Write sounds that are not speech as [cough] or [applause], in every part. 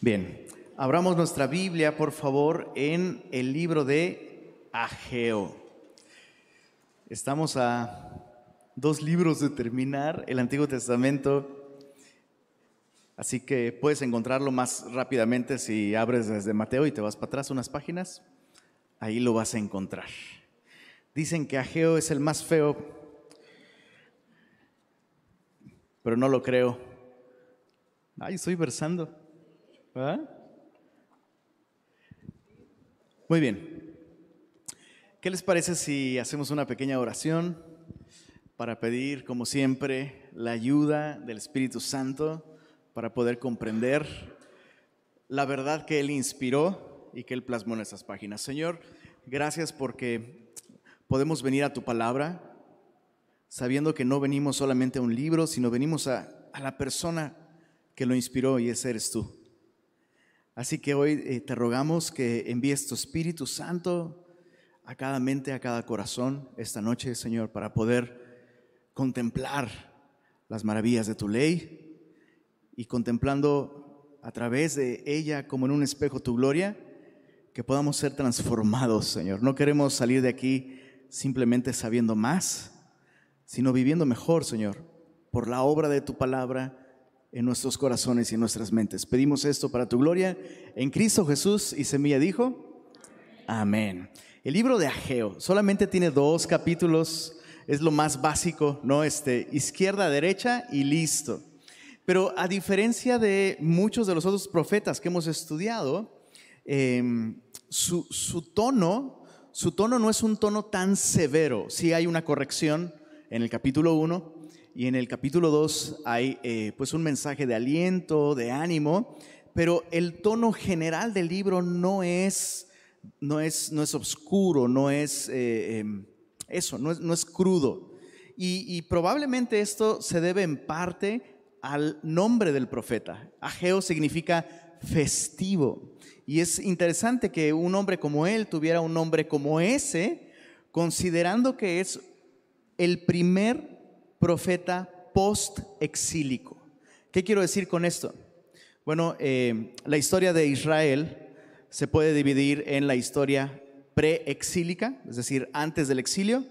Bien, abramos nuestra Biblia, por favor, en el libro de Ageo. Estamos a dos libros de terminar el Antiguo Testamento, así que puedes encontrarlo más rápidamente si abres desde Mateo y te vas para atrás unas páginas, ahí lo vas a encontrar. Dicen que Ageo es el más feo, pero no lo creo. Ay, estoy versando. Muy bien. ¿Qué les parece si hacemos una pequeña oración para pedir, como siempre, la ayuda del Espíritu Santo para poder comprender la verdad que Él inspiró y que Él plasmó en estas páginas? Señor, gracias porque podemos venir a tu palabra sabiendo que no venimos solamente a un libro, sino venimos a, a la persona que lo inspiró y ese eres tú. Así que hoy eh, te rogamos que envíes tu Espíritu Santo a cada mente, a cada corazón esta noche, Señor, para poder contemplar las maravillas de tu ley y contemplando a través de ella como en un espejo tu gloria, que podamos ser transformados, Señor. No queremos salir de aquí simplemente sabiendo más, sino viviendo mejor, Señor, por la obra de tu palabra en nuestros corazones y en nuestras mentes. Pedimos esto para tu gloria en Cristo Jesús y Semilla dijo, amén. El libro de Ageo solamente tiene dos capítulos, es lo más básico, ¿no? Este, izquierda, derecha y listo. Pero a diferencia de muchos de los otros profetas que hemos estudiado, em, su, tono, su tono no es un tono tan severo. Sí hay una corrección en el capítulo 1, y en el capítulo 2 hay eh, pues un mensaje de aliento, de ánimo, pero el tono general del libro no es, no es, no es oscuro, no es eh, em, eso, no es, no es crudo. Y, y, probablemente esto se debe en parte al nombre del profeta. Ageo significa festivo. Y es interesante que un hombre como él tuviera un nombre como ese, considerando que es el primer profeta post-exílico. ¿Qué quiero decir con esto? Bueno, eh, la historia de Israel se puede dividir en la historia pre-exílica, es decir, antes del exilio,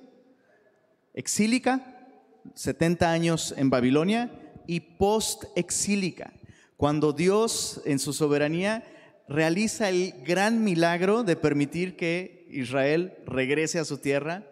exílica, 70 años en Babilonia, y post-exílica, cuando Dios en su soberanía realiza el gran milagro de permitir que Israel regrese a su tierra,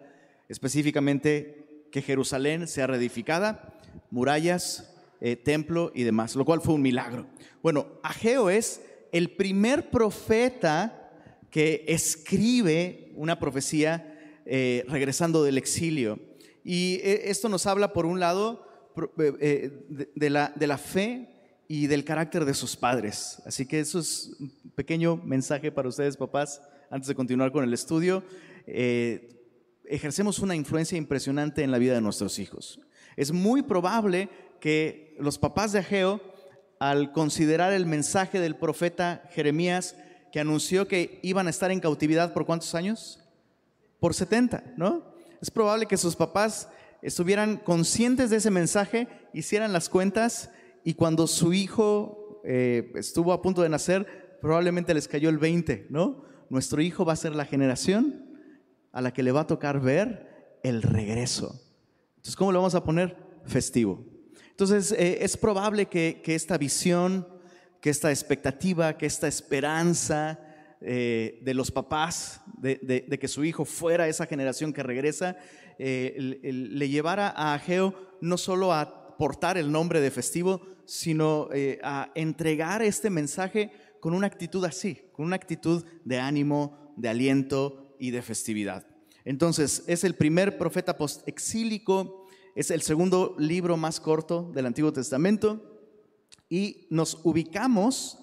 específicamente que Jerusalén sea reedificada, murallas, eh, templo y demás, lo cual fue un milagro. Bueno, Ageo es el primer profeta que escribe una profecía eh, regresando del exilio. Y eh, esto nos habla, por un lado, de, la, de la fe y del carácter de sus padres. Así que eso es un pequeño mensaje para ustedes, papás, antes de continuar con el estudio ejercemos una influencia impresionante en la vida de nuestros hijos. Es muy probable que los papás de Ageo, al considerar el mensaje del profeta Jeremías, que anunció que iban a estar en cautividad por cuántos años? Por 70, ¿no? Es probable que sus papás estuvieran conscientes de ese mensaje, hicieran las cuentas y cuando su hijo eh, estuvo a punto de nacer, probablemente les cayó el 20, ¿no? Nuestro hijo va a ser la generación a la que le va a tocar ver el regreso. Entonces, ¿cómo lo vamos a poner? Festivo. Entonces, eh, es probable que, esta visión, que esta expectativa, que esta esperanza eh, de los papás de, que su hijo fuera esa generación que regresa, eh, le llevara a Ageo no solo a portar el nombre de festivo, sino a entregar este mensaje con una actitud así, con una actitud de ánimo, de aliento, y de festividad. Entonces, es el primer profeta post-exílico, es el segundo libro más corto del Antiguo Testamento y nos ubicamos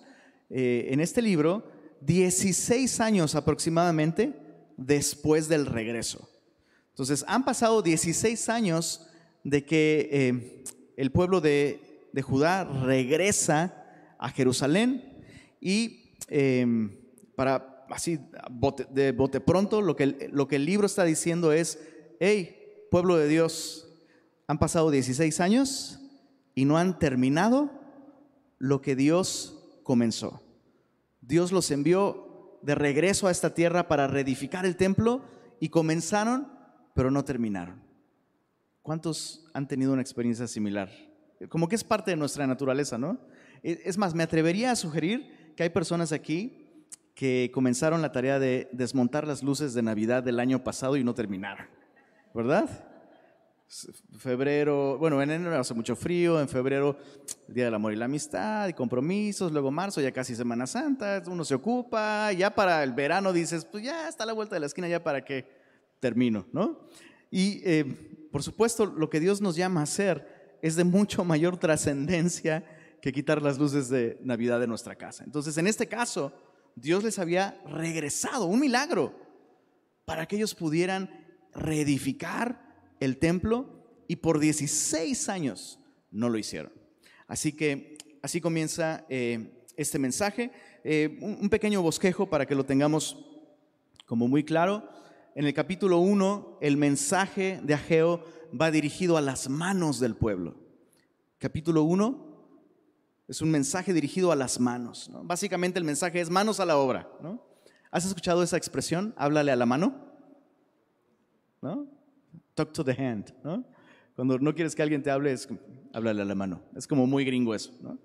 eh, en este libro 16 años aproximadamente después del regreso. Entonces, han pasado 16 años de que eh, el pueblo de, de, Judá regresa a Jerusalén y eh, para así de bote pronto, lo que, lo que el libro está diciendo es, hey, pueblo de Dios, han pasado 16 años y no han terminado lo que Dios comenzó. Dios los envió de regreso a esta tierra para reedificar el templo y comenzaron, pero no terminaron. ¿Cuántos han tenido una experiencia similar? Como que es parte de nuestra naturaleza, ¿no? Es más, me atrevería a sugerir que hay personas aquí que comenzaron la tarea de desmontar las luces de Navidad del año pasado y no terminaron, ¿verdad? Febrero, bueno, en enero hace mucho frío, en febrero Día del Amor y la Amistad y compromisos, luego marzo ya casi Semana Santa, uno se ocupa, ya para el verano dices, pues ya está la vuelta de la esquina, ya para que termino, ¿no? Y eh, por supuesto lo que Dios nos llama a hacer es de mucho mayor trascendencia que quitar las luces de Navidad de nuestra casa. Entonces, en este caso, Dios les había regresado un milagro para que ellos pudieran reedificar el templo y por 16 años no lo hicieron. Así que así comienza eh, este mensaje. Eh, un, pequeño bosquejo para que lo tengamos como muy claro. En el capítulo 1, el mensaje de Ageo va dirigido a las manos del pueblo. Capítulo 1, es un mensaje dirigido a las manos. Básicamente el mensaje es manos a la obra. ¿Has escuchado esa expresión? Háblale a la mano. ¿No? Talk to the hand. ¿no? Cuando no quieres que alguien te hable, es háblale a la mano. Es como muy gringo eso. ¿no?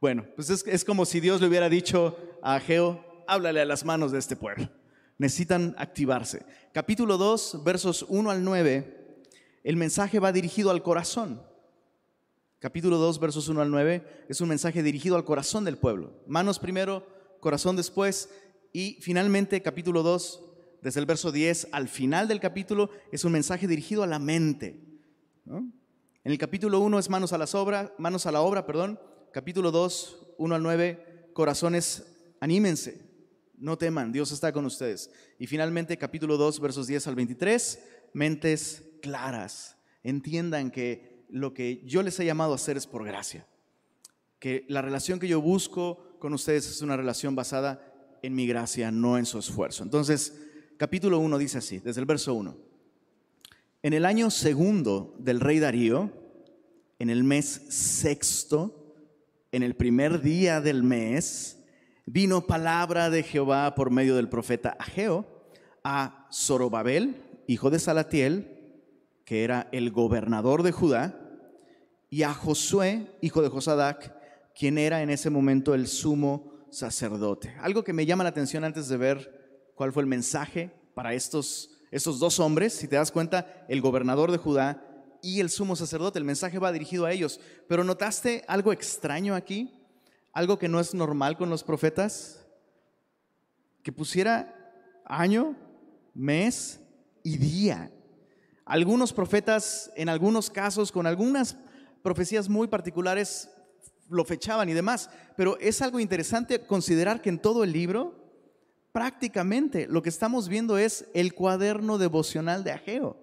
Bueno, pues es, es como si Dios le hubiera dicho a Ageo, háblale a las manos de este pueblo. Necesitan activarse. Capítulo 2, versos 1 al 9, el mensaje va dirigido al corazón capítulo 2, versos 1 al 9, es un mensaje dirigido al corazón del pueblo. Manos primero, corazón después, y finalmente capítulo 2, desde el verso 10 al final del capítulo, es un mensaje dirigido a la mente. En el capítulo 1 es manos a, las obras, manos a la obra, perdón. Capítulo 2, 1 al 9, corazones, anímense, no teman, Dios está con ustedes. Y finalmente capítulo 2, versos 10 al 23, mentes claras. Entiendan que lo que yo les he llamado a hacer es por gracia. Que la relación que yo busco con ustedes es una relación basada en mi gracia, no en su esfuerzo. Entonces, capítulo 1 dice así, desde el verso 1. En el año segundo del rey Darío, en el mes sexto, en el primer día del mes, vino palabra de Jehová por medio del profeta Ageo a Zorobabel, hijo de Salatiel, que era el gobernador de Judá, y a Josué, hijo de Josadac, quien era en ese momento el sumo sacerdote. Algo que me llama la atención antes de ver cuál fue el mensaje para estos, estos dos hombres, si te das cuenta, el gobernador de Judá y el sumo sacerdote, el mensaje va dirigido a ellos. Pero ¿notaste algo extraño aquí? Algo que no es normal con los profetas? Que pusiera año, mes y día. Algunos profetas, en algunos casos, con algunas profecías muy particulares, lo fechaban y demás, pero es algo interesante considerar que en todo el libro, prácticamente lo que estamos viendo es el cuaderno devocional de Ageo.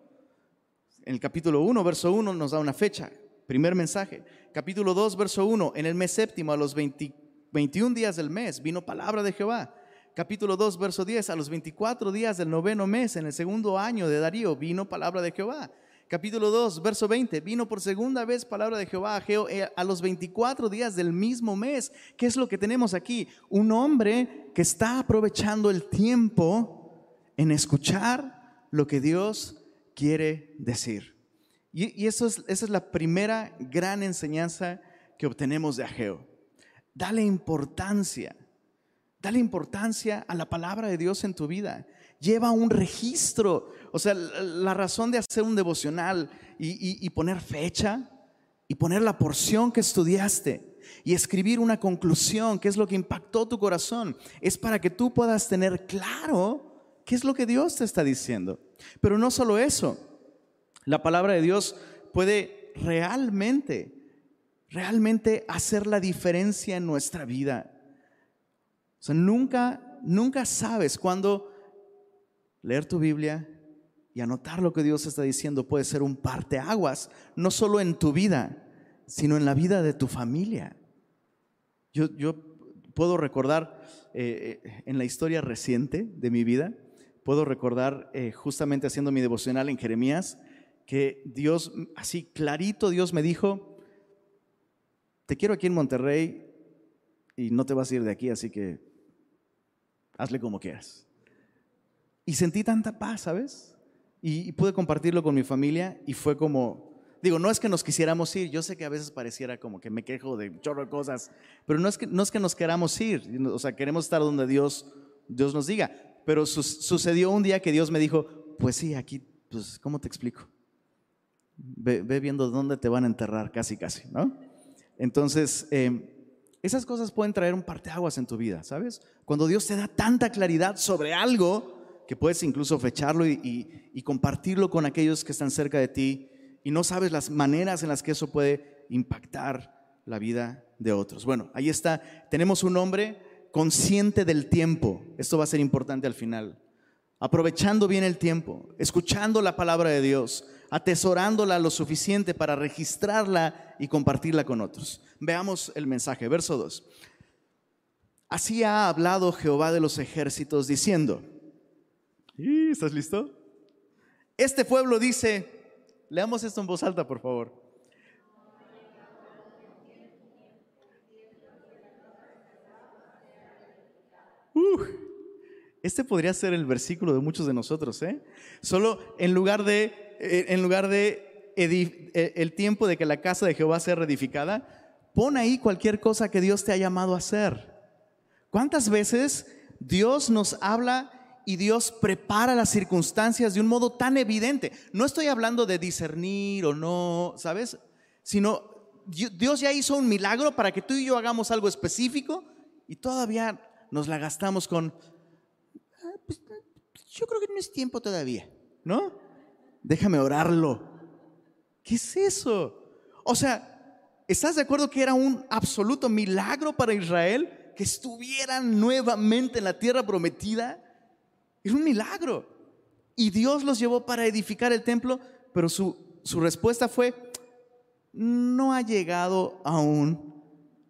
En el capítulo 1, verso 1 nos da una fecha, primer mensaje. Capítulo 2, verso 1, en el mes séptimo, a los 21 días del mes, vino palabra de Jehová capítulo 2, verso 10, a los 24 días del noveno mes, en el segundo año de Darío, vino palabra de Jehová. Capítulo 2, verso 20, vino por segunda vez palabra de Jehová a, eh, a los 24 días del mismo mes. ¿Qué es lo que tenemos aquí? Un hombre que está aprovechando el tiempo en escuchar lo que Dios quiere decir. Y, eso es, esa es la primera gran enseñanza que obtenemos de Ageo. Dale importancia Dale importancia a la palabra de Dios en tu vida. Lleva un registro. O sea, la razón de hacer un devocional y, poner fecha y poner la porción que estudiaste y escribir una conclusión, qué es lo que impactó tu corazón, es para que tú puedas tener claro qué es lo que Dios te está diciendo. Pero no solo eso, la palabra de Dios puede realmente, realmente hacer la diferencia en nuestra vida sea, nunca, nunca sabes cuándo leer tu Biblia y anotar lo que Dios está diciendo puede ser un parteaguas, no solo en tu vida, sino en la vida de tu familia. Yo, puedo recordar eh, en la historia reciente de mi vida, puedo recordar eh, justamente haciendo mi devocional en Jeremías, que Dios, así clarito, Dios me dijo, te quiero aquí en Monterrey y no te vas a ir de aquí, así que hazle como quieras. Y sentí tanta paz, ¿sabes? Y, pude compartirlo con mi familia y fue como, digo, no es que nos quisiéramos ir, yo sé que a veces pareciera como que me quejo de chorro de cosas, pero no es que, no es que nos queramos ir, o sea, queremos estar donde Dios, Dios nos diga. Pero sucedió un día que Dios me dijo, pues sí, aquí, pues, ¿cómo te explico? Ve, viendo dónde te van a enterrar, casi, casi, ¿no? Entonces, em, esas cosas pueden traer un parteaguas en tu vida, ¿sabes? Cuando Dios te da tanta claridad sobre algo que puedes incluso fecharlo y, compartirlo con aquellos que están cerca de ti y no sabes las maneras en las que eso puede impactar la vida de otros. Bueno, ahí está. Tenemos un hombre consciente del tiempo. Esto va a ser importante al final. Aprovechando bien el tiempo, escuchando la palabra de Dios, atesorándola lo suficiente para registrarla y compartirla con otros. Veamos el mensaje, verso 2. Así ha hablado Jehová de los ejércitos diciendo, ¿Estás listo? Este pueblo dice, leamos esto en voz alta, por favor. este podría ser el versículo de muchos de nosotros, ¿eh? Solo en lugar de, eh, en lugar de eh, el tiempo de que la casa de Jehová sea reedificada, pon ahí cualquier cosa que Dios te ha llamado a hacer. ¿Cuántas veces Dios nos habla y Dios prepara las circunstancias de un modo tan evidente. No estoy hablando de discernir o no, ¿sabes? Sino Dios ya hizo un milagro para que tú y yo hagamos algo específico y todavía nos la gastamos con, ah, pues, yo creo que no es tiempo todavía, ¿no? Déjame orarlo. ¿Qué es eso? O sea, ¿estás de acuerdo que era un absoluto milagro para Israel que estuvieran nuevamente en la tierra prometida? Era un milagro. Y Dios los llevó para edificar el templo, pero su, respuesta fue, no ha llegado aún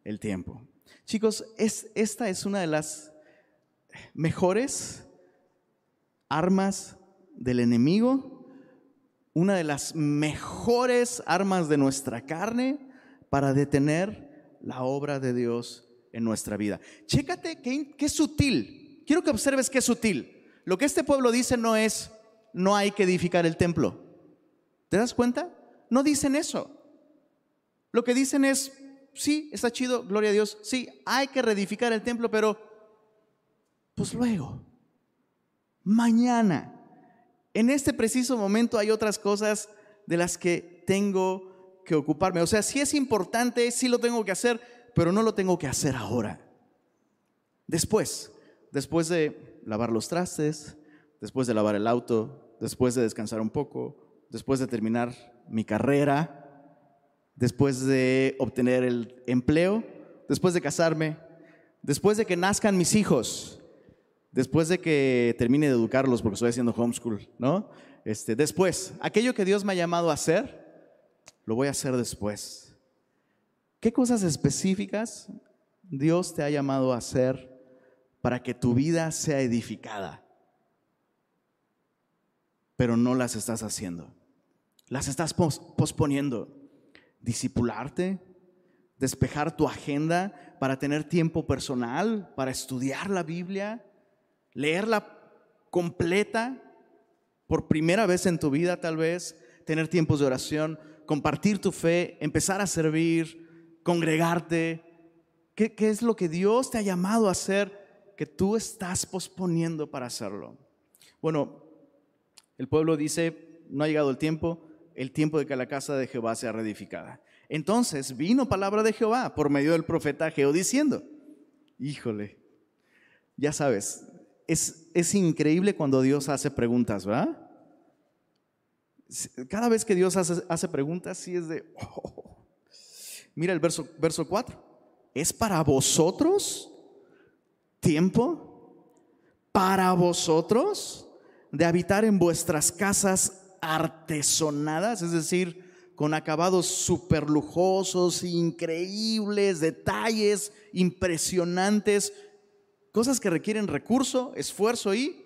el tiempo. Chicos, es, esta es una de las mejores armas del enemigo, una de las mejores armas de nuestra carne para detener la obra de Dios en nuestra vida. Chécate qué, qué sutil. Quiero que observes qué sutil. Lo que este pueblo dice no es, no hay que edificar el templo. ¿Te das cuenta? No dicen eso. Lo que dicen es, sí, está chido, gloria a Dios, sí, hay que reedificar el templo, pero pues luego, mañana, en este preciso momento hay otras cosas de las que tengo que ocuparme. O sea, sí es importante, sí lo tengo que hacer, pero no lo tengo que hacer ahora. Después, después de lavar los trastes, después de lavar el auto, después de descansar un poco, después de terminar mi carrera, después de obtener el empleo, después de casarme, después de que nazcan mis hijos, después de que termine de educarlos porque estoy haciendo homeschool, ¿no? Este, después, aquello que Dios me ha llamado a hacer, lo voy a hacer después. ¿Qué cosas específicas Dios te ha llamado a hacer para que tu vida sea edificada. Pero no las estás haciendo. Las estás posponiendo. Discipularte, despejar tu agenda para tener tiempo personal, para estudiar la Biblia, leerla completa por primera vez en tu vida tal vez, tener tiempos de oración, compartir tu fe, empezar a servir, congregarte. ¿Qué, qué es lo que Dios te ha llamado a hacer? Que tú estás posponiendo para hacerlo. Bueno, el pueblo dice, no ha llegado el tiempo, el tiempo de que la casa de Jehová sea reedificada. Entonces vino palabra de Jehová por medio del profeta Geo diciendo, híjole, ya sabes, es, es increíble cuando Dios hace preguntas, ¿verdad? Cada vez que Dios hace, preguntas, sí es de, [laughs] oh". mira el verso, verso 4, ¿es para vosotros tiempo para vosotros de habitar en vuestras casas artesonadas, es decir, con acabados super lujosos, increíbles, detalles impresionantes, cosas que requieren recurso, esfuerzo y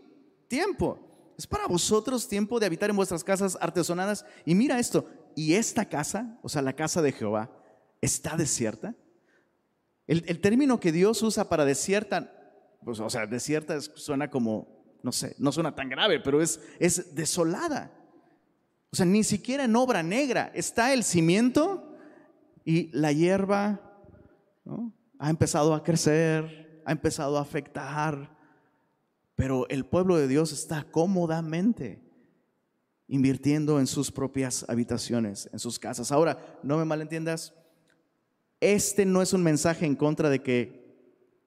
tiempo. Es para vosotros tiempo de habitar en vuestras casas artesonadas. Y mira esto, y esta casa, o sea, la casa de Jehová, está desierta. El, el término que Dios usa para desierta pues, o sea, desierta suena como, no sé, no suena tan grave, pero es, es desolada. O sea, ni siquiera en obra negra está el cimiento y la hierba ha empezado a crecer, ha empezado a afectar, pero el pueblo de Dios está cómodamente invirtiendo en sus propias habitaciones, en sus casas. Ahora, no me malentiendas, este no es un mensaje en contra de que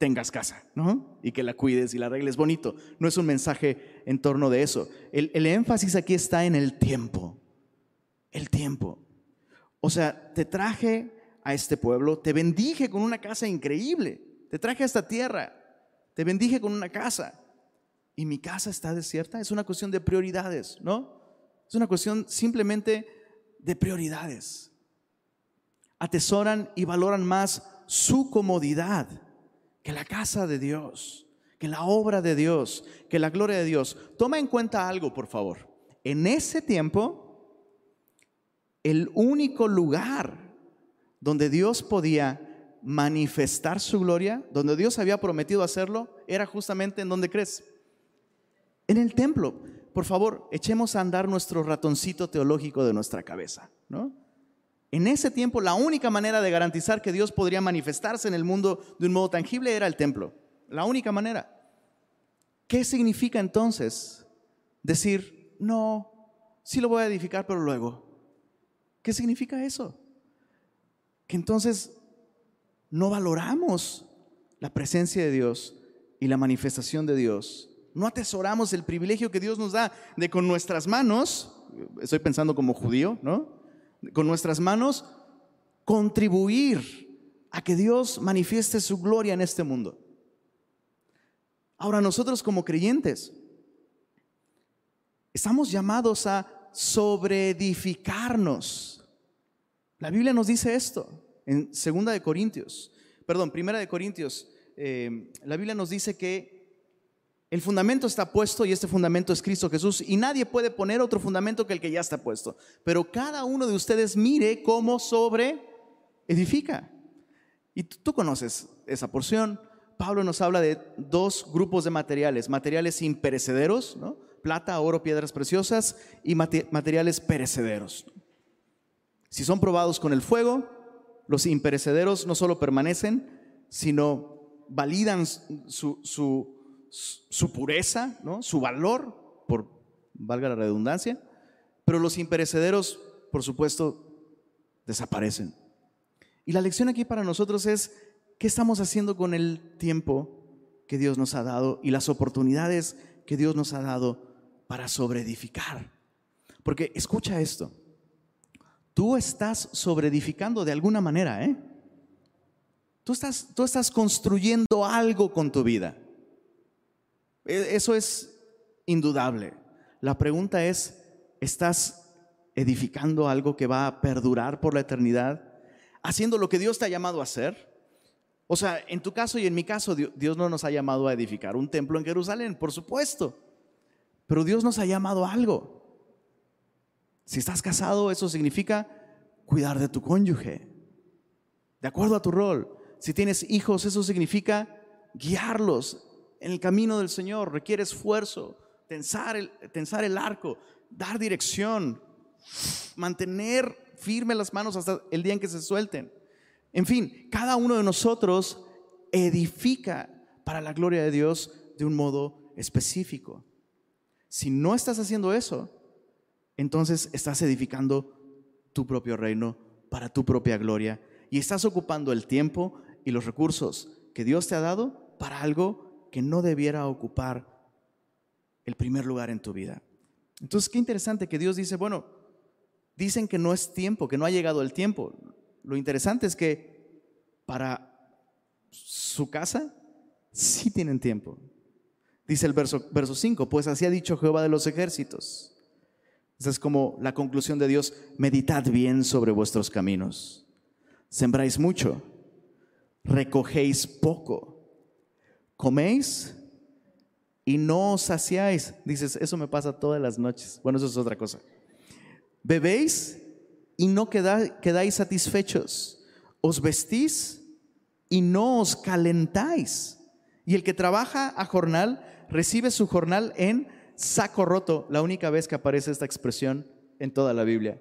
tengas casa, ¿no? Y que la cuides y la arregles bonito. No es un mensaje en torno de eso. El, el énfasis aquí está en el tiempo. El tiempo. O sea, te traje a este pueblo, te bendije con una casa increíble. Te traje a esta tierra, te bendije con una casa. Y mi casa está desierta. Es una cuestión de prioridades, ¿no? Es una cuestión simplemente de prioridades. Atesoran y valoran más su comodidad que la casa de Dios, que la obra de Dios, que la gloria de Dios. Toma en cuenta algo, por favor. En ese tiempo, el único lugar donde Dios podía manifestar su gloria, donde Dios había prometido hacerlo, era justamente en donde crees. En el templo por favor, echemos a andar nuestro ratoncito teológico de nuestra cabeza, ¿no? En ese tiempo la única manera de garantizar que Dios podría manifestarse en el mundo de un modo tangible era el templo. La única manera. ¿Qué significa entonces decir, no, sí lo voy a edificar, pero luego? ¿Qué significa eso? Que entonces no valoramos la presencia de Dios y la manifestación de Dios no atesoramos el privilegio que Dios nos da de con nuestras manos, estoy pensando como judío, ¿no? Con nuestras manos contribuir a que Dios manifieste su gloria en este mundo. Ahora nosotros como creyentes estamos llamados a sobreedificarnos. La Biblia nos dice esto en Segunda de Corintios, perdón, Primera de Corintios. Eh, la Biblia nos dice que el fundamento está puesto y este fundamento es Cristo Jesús y nadie puede poner otro fundamento que el que ya está puesto. Pero cada uno de ustedes mire cómo sobre edifica. Y tú, conoces esa porción. Pablo nos habla de dos grupos de materiales, materiales imperecederos, plata, oro, piedras preciosas y materiales perecederos. Si son probados con el fuego, los imperecederos no solo permanecen, sino validan su su pureza, ¿no? su valor, por valga la redundancia, pero los imperecederos, por supuesto, desaparecen. Y la lección aquí para nosotros es, ¿qué estamos haciendo con el tiempo que Dios nos ha dado y las oportunidades que Dios nos ha dado para sobreedificar? Porque escucha esto, tú estás sobreedificando de alguna manera, ¿eh? Tú estás, tú estás construyendo algo con tu vida. E, eso es indudable. La pregunta es, ¿estás edificando algo que va a perdurar por la eternidad? ¿Haciendo lo que Dios te ha llamado a hacer? O sea, en tu caso y en mi caso, Dios no nos ha llamado a edificar un templo en Jerusalén, por supuesto. Pero Dios nos ha llamado a algo. Si estás casado, eso significa cuidar de tu cónyuge, de acuerdo a tu rol. Si tienes hijos, eso significa guiarlos, en el camino del Señor requiere esfuerzo, tensar el, tensar el arco, dar dirección, mantener firme las manos hasta el día en que se suelten. En fin, cada uno de nosotros edifica para la gloria de Dios de un modo específico. Si no estás haciendo eso, entonces estás edificando tu propio reino para tu propia gloria y estás ocupando el tiempo y los recursos que Dios te ha dado para algo que no debiera ocupar el primer lugar en tu vida. Entonces, qué interesante que Dios dice, bueno, dicen que no es tiempo, que no ha llegado el tiempo. Lo interesante es que para su casa sí tienen tiempo. Dice el verso, verso 5, pues así ha dicho Jehová de los ejércitos. Esa es como la conclusión de Dios, meditad bien sobre vuestros caminos. Sembráis mucho, recogéis poco coméis y no os saciáis. Dices, eso me pasa todas las noches. Bueno, eso es otra cosa. Bebéis y no quedáis satisfechos. Os vestís y no os calentáis. Y el que trabaja a jornal recibe su jornal en saco roto, la única vez que aparece esta expresión en toda la Biblia,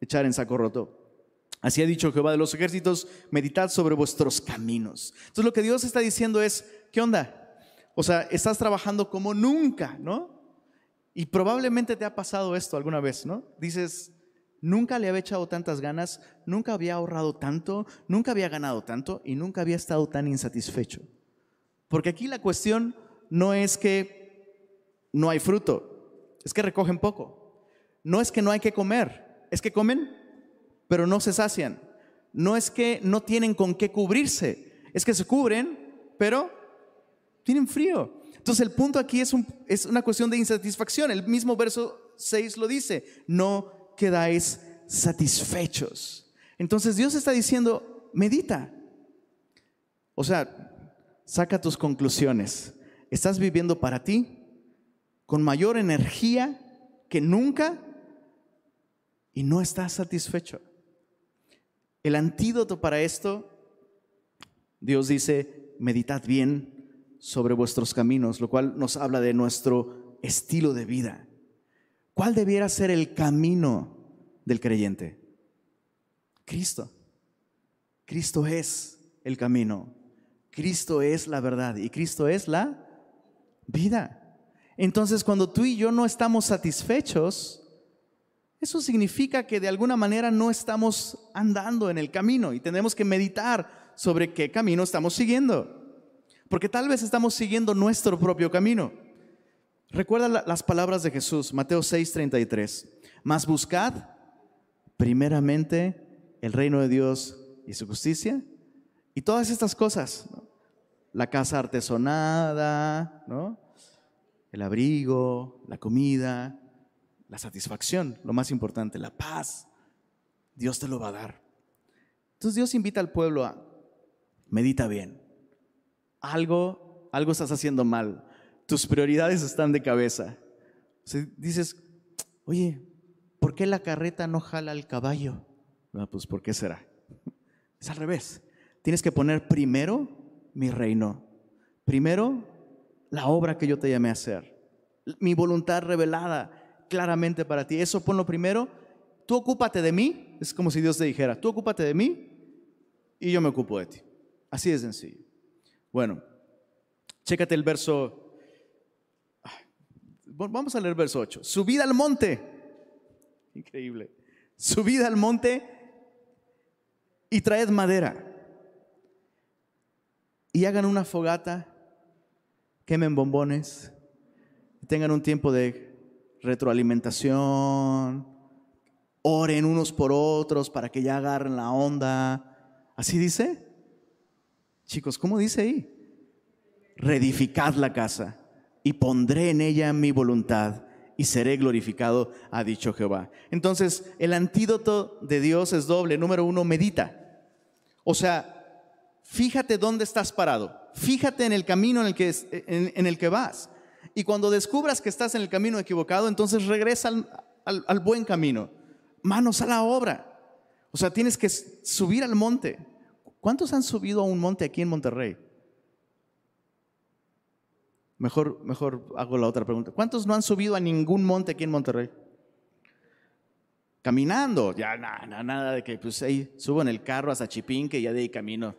echar en saco roto. Así ha dicho Jehová de los ejércitos, meditad sobre vuestros caminos. Entonces lo que Dios está diciendo es, ¿qué onda? O sea, estás trabajando como nunca, ¿no? Y probablemente te ha pasado esto alguna vez, ¿no? Dices, nunca le había echado tantas ganas, nunca había ahorrado tanto, nunca había ganado tanto y nunca había estado tan insatisfecho. Porque aquí la cuestión no es que no hay fruto, es que recogen poco. No es que no hay que comer, es que comen, pero no se sacian. No es que no tienen con qué cubrirse, es que se cubren, pero tienen frío. Entonces el punto aquí es, una cuestión de insatisfacción. El mismo verso 6 lo dice, no quedáis satisfechos. Entonces Dios está diciendo, medita. O sea, saca tus conclusiones. ¿Estás viviendo para ti con mayor energía que nunca y no estás satisfecho? El antídoto para esto, Dios dice, meditad bien sobre vuestros caminos, lo cual nos habla de nuestro estilo de vida. ¿Cuál debiera ser el camino del creyente? Cristo. Cristo es el camino. Cristo es la verdad y Cristo es la vida. Entonces, cuando tú y yo no estamos satisfechos, eso significa que de alguna manera no estamos andando en el camino y tenemos que meditar sobre qué camino estamos siguiendo porque tal vez estamos siguiendo nuestro propio camino. Recuerda las palabras de Jesús, Mateo 6:33. Mas buscad primeramente el reino de Dios y su justicia y todas estas cosas, la casa artesonada, ¿no? el abrigo, la comida, la satisfacción, lo más importante, la paz, Dios te lo va a dar. Entonces Dios invita al pueblo a medita bien algo, algo estás haciendo mal. Tus prioridades están de cabeza. dices, oye, ¿por qué la carreta no jala al caballo? No, pues ¿por qué será? [laughs] Es al revés. Tienes que poner primero mi reino. Primero la obra que yo te llamé a hacer. Mi voluntad revelada claramente para ti. Eso ponlo primero. Tú ocúpate de mí. Es como si Dios te dijera, tú ocúpate de mí y yo me ocupo de ti. Así de sencillo. Bueno, chécate el verso. Vamos a leer el verso 8. Subida al monte. Increíble. Subida al monte y traed madera. Y hagan una fogata, quemen bombones, tengan un tiempo de retroalimentación, oren unos por otros para que ya agarren la onda. ¿Así dice? Chicos, ¿cómo dice ahí? Reedificad la casa y pondré en ella mi voluntad y seré glorificado, ha dicho Jehová. Entonces, el antídoto de Dios es doble. Número uno, medita. O sea, fíjate dónde estás parado. Fíjate en el camino en el que, en, el que vas. Y cuando descubras que estás en el camino equivocado, entonces regresa al, al buen camino. Manos a la obra. O sea, tienes que subir al monte. ¿Cuántos han subido a un monte aquí en Monterrey? Mejor, mejor hago la otra pregunta. ¿Cuántos no han subido a ningún monte aquí en Monterrey? Caminando, ya nada, nada de que pues ahí subo en el carro hasta Chipinque y ya de ahí camino.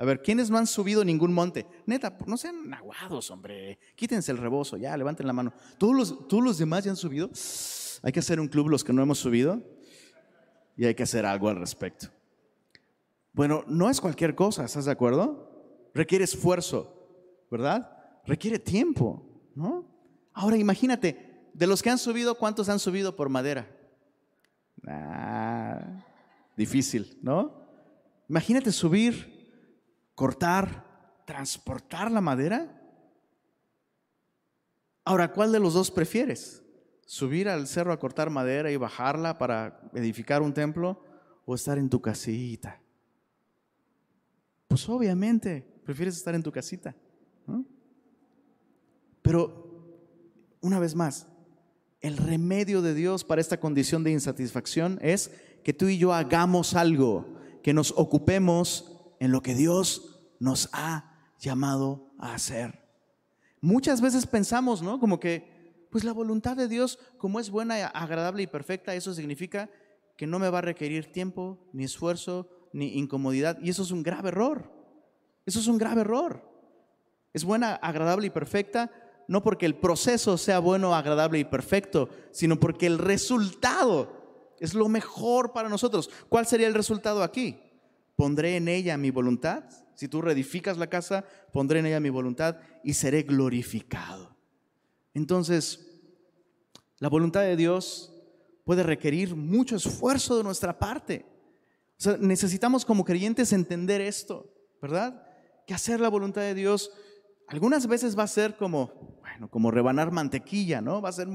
A ver, ¿quiénes no han subido ningún monte? Neta, no sean aguados, hombre. Quítense el rebozo, ya, levanten la mano. ¿Todos los, ¿Todos los demás ya han subido? Hay que hacer un club los que no hemos subido y hay que hacer algo al respecto. Bueno, no es cualquier cosa, ¿estás de acuerdo? Requiere esfuerzo, ¿verdad? Requiere tiempo, ¿no? Ahora imagínate, de los que han subido, ¿cuántos han subido por madera? Ah, difícil, ¿no? Imagínate subir, cortar, transportar la madera. Ahora, ¿cuál de los dos prefieres? ¿Subir al cerro a cortar madera y bajarla para edificar un templo o estar en tu casita? Pues obviamente, prefieres estar en tu casita. Pero, una vez más, el remedio de Dios para esta condición de insatisfacción es que tú y yo hagamos algo, que nos ocupemos en lo que Dios nos ha llamado a hacer. Muchas veces pensamos, ¿no? Como que, pues la voluntad de Dios, como es buena, agradable y perfecta, eso significa que no me va a requerir tiempo, ni esfuerzo, ni incomodidad. Y eso es un grave error. Eso es un grave error. Es buena, agradable y perfecta, no porque el proceso sea bueno, agradable y perfecto, sino porque el resultado es lo mejor para nosotros. ¿Cuál sería el resultado aquí? Pondré en ella mi voluntad si tú reedificas la casa, pondré en ella mi voluntad y seré glorificado. Entonces, la voluntad de Dios puede requerir mucho esfuerzo de nuestra parte. O sea, necesitamos como creyentes entender esto, ¿verdad? Que hacer la voluntad de Dios algunas veces va a ser como, bueno, como rebanar mantequilla, ¿no? Va a ser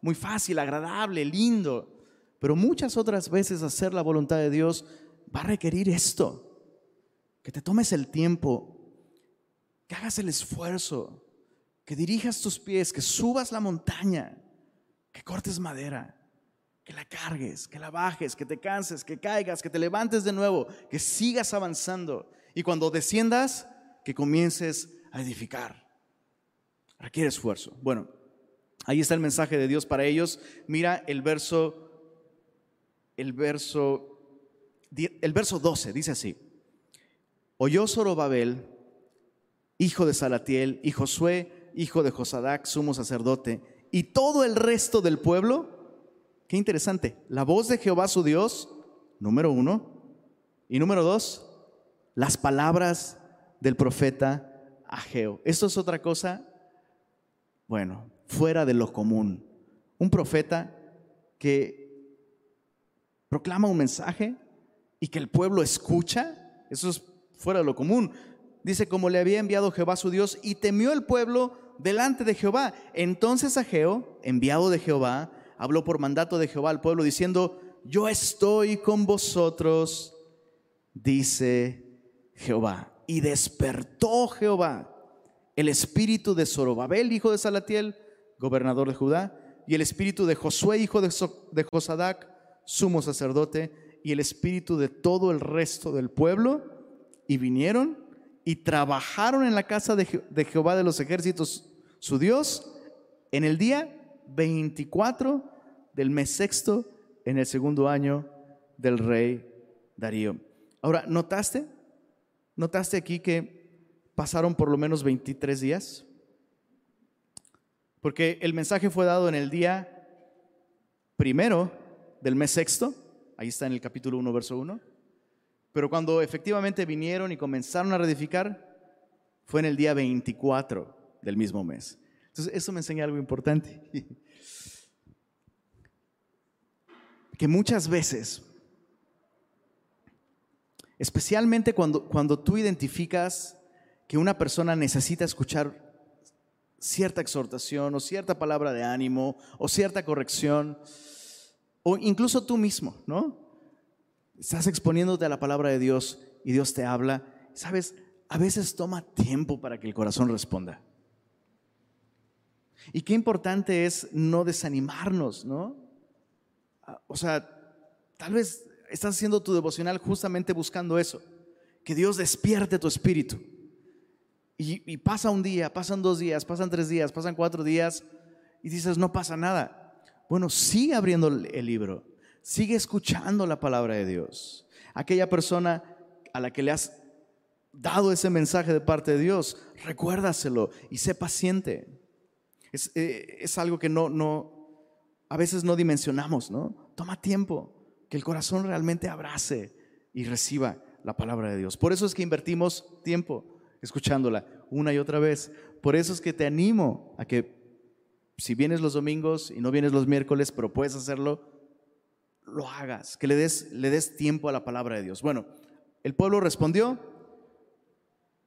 muy fácil, agradable, lindo. Pero muchas otras veces hacer la voluntad de Dios va a requerir esto, que te tomes el tiempo, que hagas el esfuerzo, que dirijas tus pies, que subas la montaña, que cortes madera, que la cargues, que la bajes, que te canses, que caigas, que te levantes de nuevo, que sigas avanzando. Y cuando desciendas, que comiences a edificar. Requiere esfuerzo. Bueno, ahí está el mensaje de Dios para ellos. Mira el verso, el verso, el verso 12, dice así oyó Zorobabel, hijo de Salatiel, y Josué, hijo de Josadac, sumo sacerdote, y todo el resto del pueblo. Qué interesante. La voz de Jehová su Dios, número uno. Y número dos, las palabras del profeta Ageo. Esto es otra cosa, bueno, fuera de lo común. Un profeta que proclama un mensaje y que el pueblo escucha. Eso es fuera de lo común. Dice, como le había enviado Jehová su Dios, y temió el pueblo delante de Jehová. Entonces Ageo, enviado de Jehová, habló por mandato de Jehová al pueblo, diciendo, yo estoy con vosotros, dice Jehová. Y despertó Jehová el espíritu de Zorobabel, hijo de Salatiel, gobernador de Judá, y el espíritu de Josué, hijo de, de Josadac, sumo sacerdote, y el espíritu de todo el resto del pueblo, y vinieron y trabajaron en la casa de, Jehová de los ejércitos, su Dios, en el día 24 del mes sexto, en el segundo año del rey Darío. Ahora, ¿notaste? ¿Notaste aquí que pasaron por lo menos 23 días? Porque el mensaje fue dado en el día primero del mes sexto, ahí está en el capítulo 1, verso 1 pero cuando efectivamente vinieron y comenzaron a reedificar, fue en el día 24 del mismo mes. Entonces, eso me enseña algo importante. [laughs] Que muchas veces, especialmente cuando, cuando tú identificas que una persona necesita escuchar cierta exhortación o cierta palabra de ánimo o cierta corrección, o incluso tú mismo, ¿no? estás exponiéndote a la palabra de Dios y Dios te habla, sabes, a veces toma tiempo para que el corazón responda. Y qué importante es no desanimarnos, ¿no? Ah, o sea, tal vez estás haciendo tu devocional justamente buscando eso, que Dios despierte tu espíritu. Y, pasa un día, pasan dos días, pasan tres días, pasan cuatro días y dices, no pasa nada. Bueno, sigue abriendo el libro, Sigue escuchando la palabra de Dios. Aquella persona a la que le has dado ese mensaje de parte de Dios, recuérdaselo y sé paciente. Es, eh, algo que no, no, a veces no dimensionamos, ¿no? Toma tiempo, que el corazón realmente abrace y reciba la palabra de Dios. Por eso es que invertimos tiempo escuchándola una y otra vez. Por eso es que te animo a que si vienes los domingos y no vienes los miércoles, pero puedes hacerlo, lo hagas, que le des, le des tiempo a la palabra de Dios. Bueno, el pueblo respondió,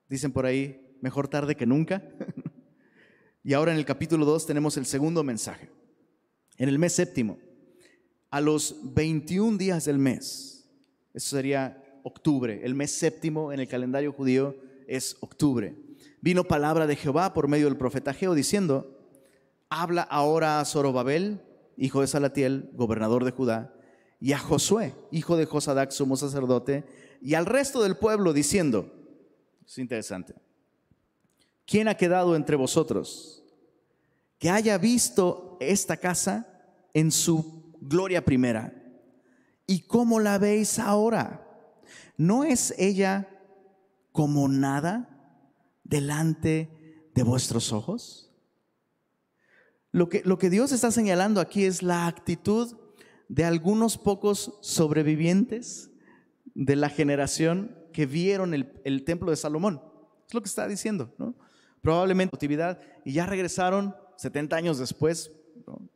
dicen por ahí, mejor tarde que nunca. [laughs] y ahora en el capítulo 2 tenemos el segundo mensaje. En el mes séptimo, a los 21 días del mes, eso sería octubre, el mes séptimo en el calendario judío es octubre. Vino palabra de Jehová por medio del profeta Geo diciendo, habla ahora a Zorobabel, hijo de Salatiel, gobernador de Judá, y a Josué, hijo de Josadac, sumo sacerdote, y al resto del pueblo diciendo, es interesante, ¿quién ha quedado entre vosotros que haya visto esta casa en su gloria primera? ¿Y cómo la veis ahora? ¿No es ella como nada delante de vuestros ojos? Lo que, lo que Dios está señalando aquí es la actitud de algunos pocos sobrevivientes de la generación que vieron el, templo de Salomón. Es lo que está diciendo, ¿no? Probablemente actividad y ya regresaron 70 años después,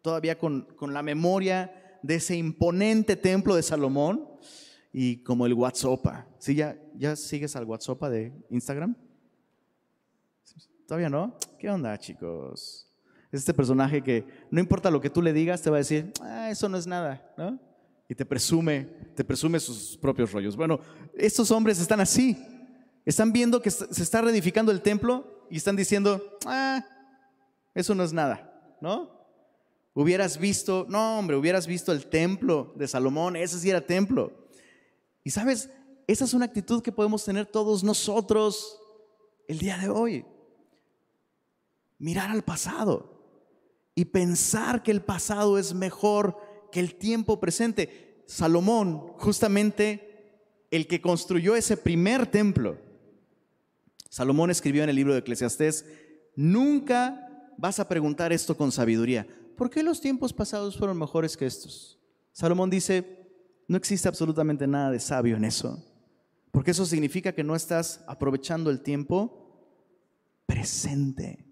todavía con, con la memoria de ese imponente templo de Salomón y como el WhatsApp. ¿Sí, ya, ¿Ya sigues al WhatsApp de Instagram? ¿Todavía no? ¿Qué onda, chicos? Es este personaje que no importa lo que tú le digas, te va a decir, ah, eso no es nada, ¿no? Y te presume, te presume sus propios rollos. Bueno, estos hombres están así. Están viendo que se está reedificando el templo y están diciendo, ah, eso no es nada, ¿no? Hubieras visto, no hombre, hubieras visto el templo de Salomón, ese sí era templo. Y sabes, esa es una actitud que podemos tener todos nosotros el día de hoy. Mirar al pasado y pensar que el pasado es mejor que el tiempo presente. Salomón, justamente el que construyó ese primer templo, Salomón escribió en el libro de Eclesiastés, nunca vas a preguntar esto con sabiduría. ¿Por qué los tiempos pasados fueron mejores que estos? Salomón dice, no existe absolutamente nada de sabio en eso, porque eso significa que no estás aprovechando el tiempo presente.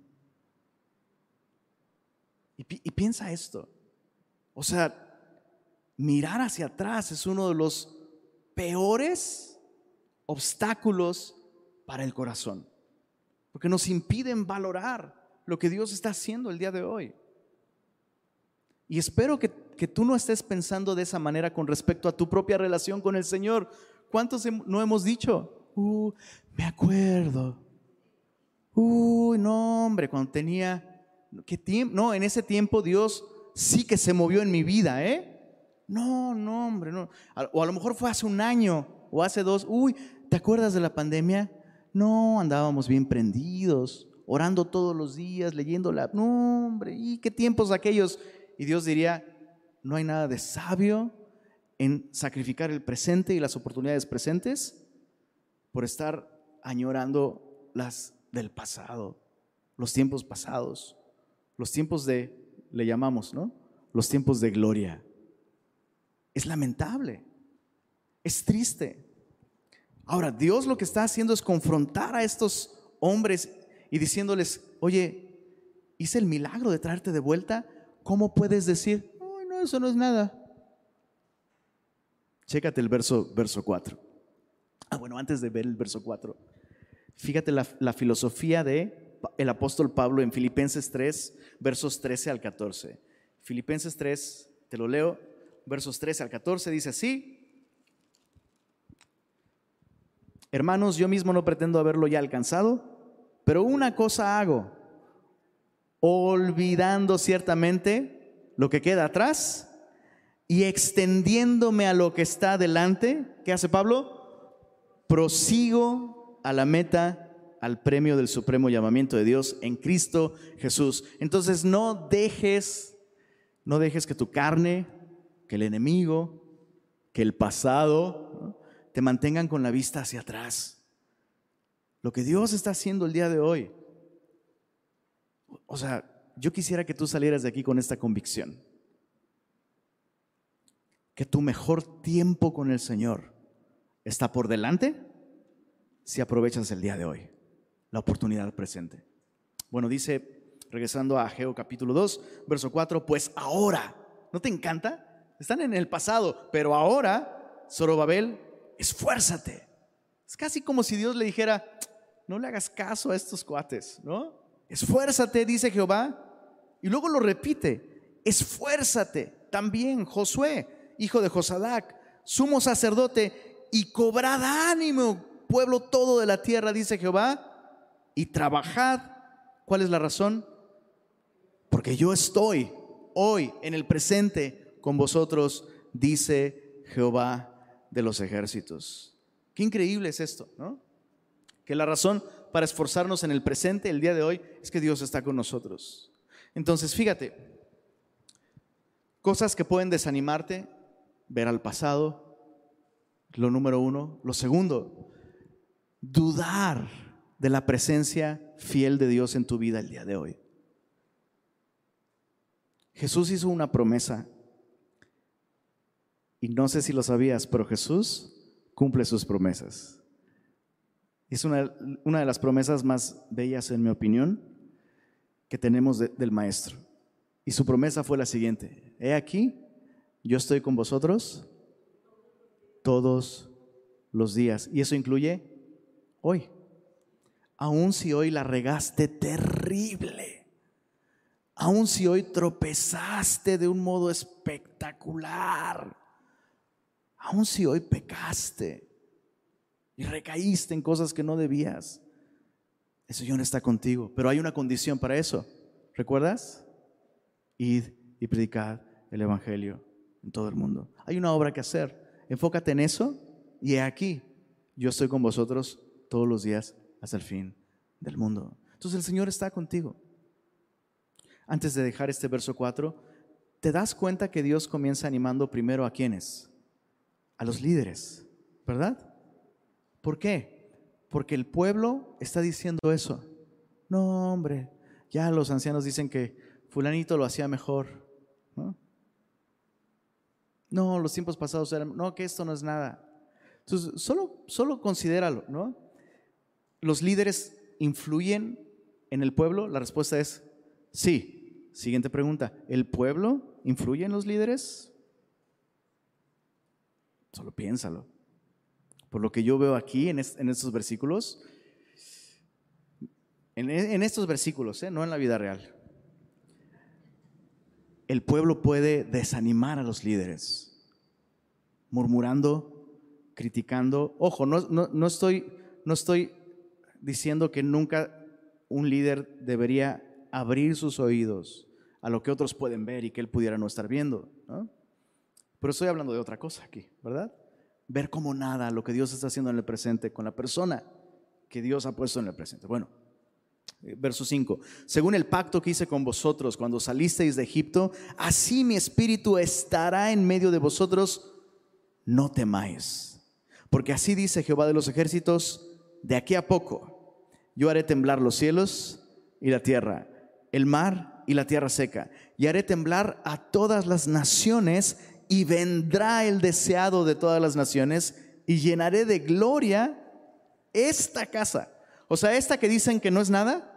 Y, piensa esto, o sea, mirar hacia atrás es uno de los peores obstáculos para el corazón, porque nos impiden valorar lo que Dios está haciendo el día de hoy. Y espero que, tú no estés pensando de esa manera con respecto a tu propia relación con el Señor. ¿Cuántos no hemos dicho? Uh, me acuerdo. Uy, no, hombre, cuando tenía, ¿qué tiempo? No, en ese tiempo Dios sí que se movió en mi vida, ¿eh? No, no, hombre, no. O a lo mejor fue hace un año o hace dos. Uy, ¿te acuerdas de la pandemia? No, andábamos bien prendidos, orando todos los días, leyendo la... No, hombre, ¿y qué tiempos aquellos? Y Dios diría, no hay nada de sabio en sacrificar el presente y las oportunidades presentes por estar añorando las del pasado, los tiempos pasados, los tiempos de, le llamamos, ¿no? Los tiempos de gloria. Es lamentable, es triste. Ahora, Dios lo que está haciendo es confrontar a estos hombres y diciéndoles, oye, hice el milagro de traerte de vuelta, ¿cómo puedes decir, no, eso no es nada? Chécate el verso, verso 4. Ah, bueno, antes de ver el verso 4, fíjate la filosofía de el apóstol Pablo en Filipenses 3, versos 13 al 14. Filipenses 3, te lo leo, versos 13 al 14, dice así. Hermanos, yo mismo no pretendo haberlo ya alcanzado, pero una cosa hago, olvidando ciertamente lo que queda atrás y extendiéndome a lo que está delante, ¿qué hace Pablo? Prosigo a la meta, al premio del supremo llamamiento de Dios en Cristo Jesús. Entonces no dejes, no dejes que tu carne, que el enemigo, que el pasado te mantengan con la vista hacia atrás. Lo que Dios está haciendo el día de hoy o sea, yo quisiera que tú salieras de aquí con esta convicción. Que tu mejor tiempo con el Señor está por delante si aprovechas el día de hoy, la oportunidad presente. Bueno, dice, regresando a Ageo capítulo 2, verso 4, pues ahora, ¿no te encanta? Están en el pasado, pero ahora, Zorobabel, esfuérzate. Es casi como si Dios le dijera, no le hagas caso a estos cuates, ¿no? Esfuérzate, dice Jehová. Y luego lo repite, esfuérzate también, Josué, hijo de Josadac, sumo sacerdote, y cobrad ánimo, pueblo todo de la tierra, dice Jehová, y trabajad. ¿Cuál es la razón? Porque yo estoy hoy en el presente con vosotros, dice Jehová de los ejércitos. Qué increíble es esto, ¿no? Que la razón para esforzarnos en el presente, el día de hoy, es que Dios está con nosotros. Entonces, fíjate, cosas que pueden desanimarte, ver al pasado, lo número uno. Lo segundo, dudar de la presencia fiel de Dios en tu vida el día de hoy. Jesús hizo una promesa y no sé si lo sabías, pero Jesús cumple sus promesas. Es una, una de las promesas más bellas, en mi opinión, que tenemos del Maestro. Y su promesa fue la siguiente. He aquí, yo estoy con vosotros todos los días. Y eso incluye hoy. Aun si hoy la regaste terrible. Aun si hoy tropezaste de un modo espectacular. Aun si hoy pecaste y recaíste en cosas que no debías. El Señor está contigo. Pero hay una condición para eso. ¿Recuerdas? Id y predicad el Evangelio en todo el mundo. Hay una obra que hacer. Enfócate en eso y he aquí, yo estoy con vosotros todos los días hasta el fin del mundo. Entonces el Señor está contigo. Antes de dejar este verso 4, ¿te das cuenta que Dios comienza animando primero a quienes? A los líderes, ¿verdad? ¿Por qué? Porque el pueblo está diciendo eso. No, hombre, ya los ancianos dicen que fulanito lo hacía mejor. ¿no? Los tiempos pasados eran, no, que esto no es nada. Entonces, solo, solo considéralo, ¿no? ¿Los líderes influyen en el pueblo? La respuesta es sí. Siguiente pregunta, ¿el pueblo influye en los líderes? Solo piénsalo. Por lo que yo veo aquí en, estos versículos, en, estos versículos, ¿eh? no en la vida real, el pueblo puede desanimar a los líderes, murmurando, criticando. Ojo, no, estoy, no estoy diciendo que nunca un líder debería abrir sus oídos a lo que otros pueden ver y que él pudiera no estar viendo. Pero estoy hablando de otra cosa aquí, ¿verdad? Ver como nada lo que Dios está haciendo en el presente con la persona que Dios ha puesto en el presente. Bueno, eh, verso 5. Según el pacto que hice con vosotros cuando salisteis de Egipto, así mi espíritu estará en medio de vosotros, no temáis. Porque así dice Jehová de los ejércitos, de aquí a poco yo haré temblar los cielos y la tierra, el mar y la tierra seca, y haré temblar a todas las naciones, y vendrá el deseado de todas las naciones, y llenaré de gloria esta casa o sea, esta que dicen que no es nada,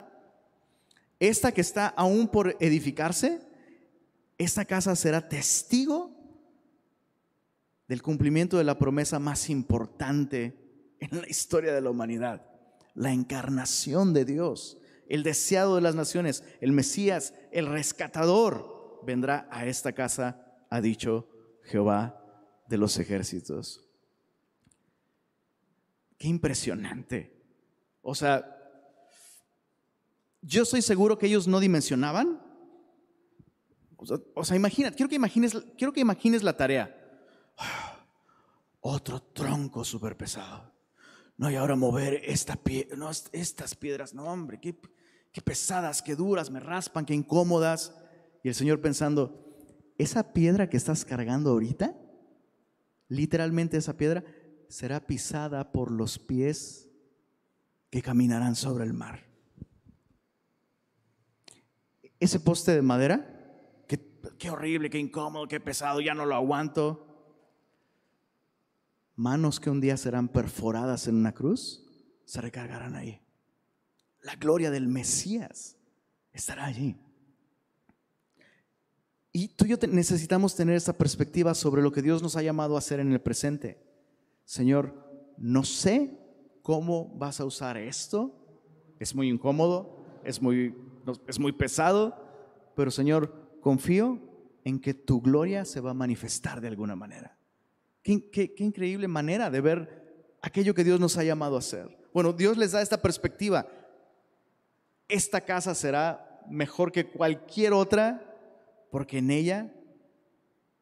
esta que está aún por edificarse, esta casa será testigo del cumplimiento de la promesa más importante en la historia de la humanidad, la encarnación de Dios, el deseado de las naciones, el Mesías, el rescatador, vendrá a esta casa, ha dicho Jehová de los ejércitos. Qué impresionante. O sea, yo estoy seguro que ellos no dimensionaban. O sea, imagina, quiero que imagines, quiero que imagines la tarea. Otro tronco súper pesado. No, y ahora mover esta no, estas piedras, no, hombre, qué, qué pesadas, qué duras, me raspan, qué incómodas. Y el Señor pensando, esa piedra que estás cargando ahorita, literalmente esa piedra, será pisada por los pies que caminarán sobre el mar. Ese poste de madera, qué, horrible, qué incómodo, qué pesado, ya no lo aguanto. Manos que un día serán perforadas en una cruz, se recargarán ahí. La gloria del Mesías estará allí. Y tú y yo necesitamos tener esa perspectiva sobre lo que Dios nos ha llamado a hacer en el presente. Señor, no sé ¿cómo vas a usar esto? Es muy incómodo, es muy, es muy pesado, pero Señor, confío en que tu gloria se va a manifestar de alguna manera. Qué, qué, increíble manera de ver aquello que Dios nos ha llamado a hacer. Bueno, Dios les da esta perspectiva. Esta casa será mejor que cualquier otra porque en ella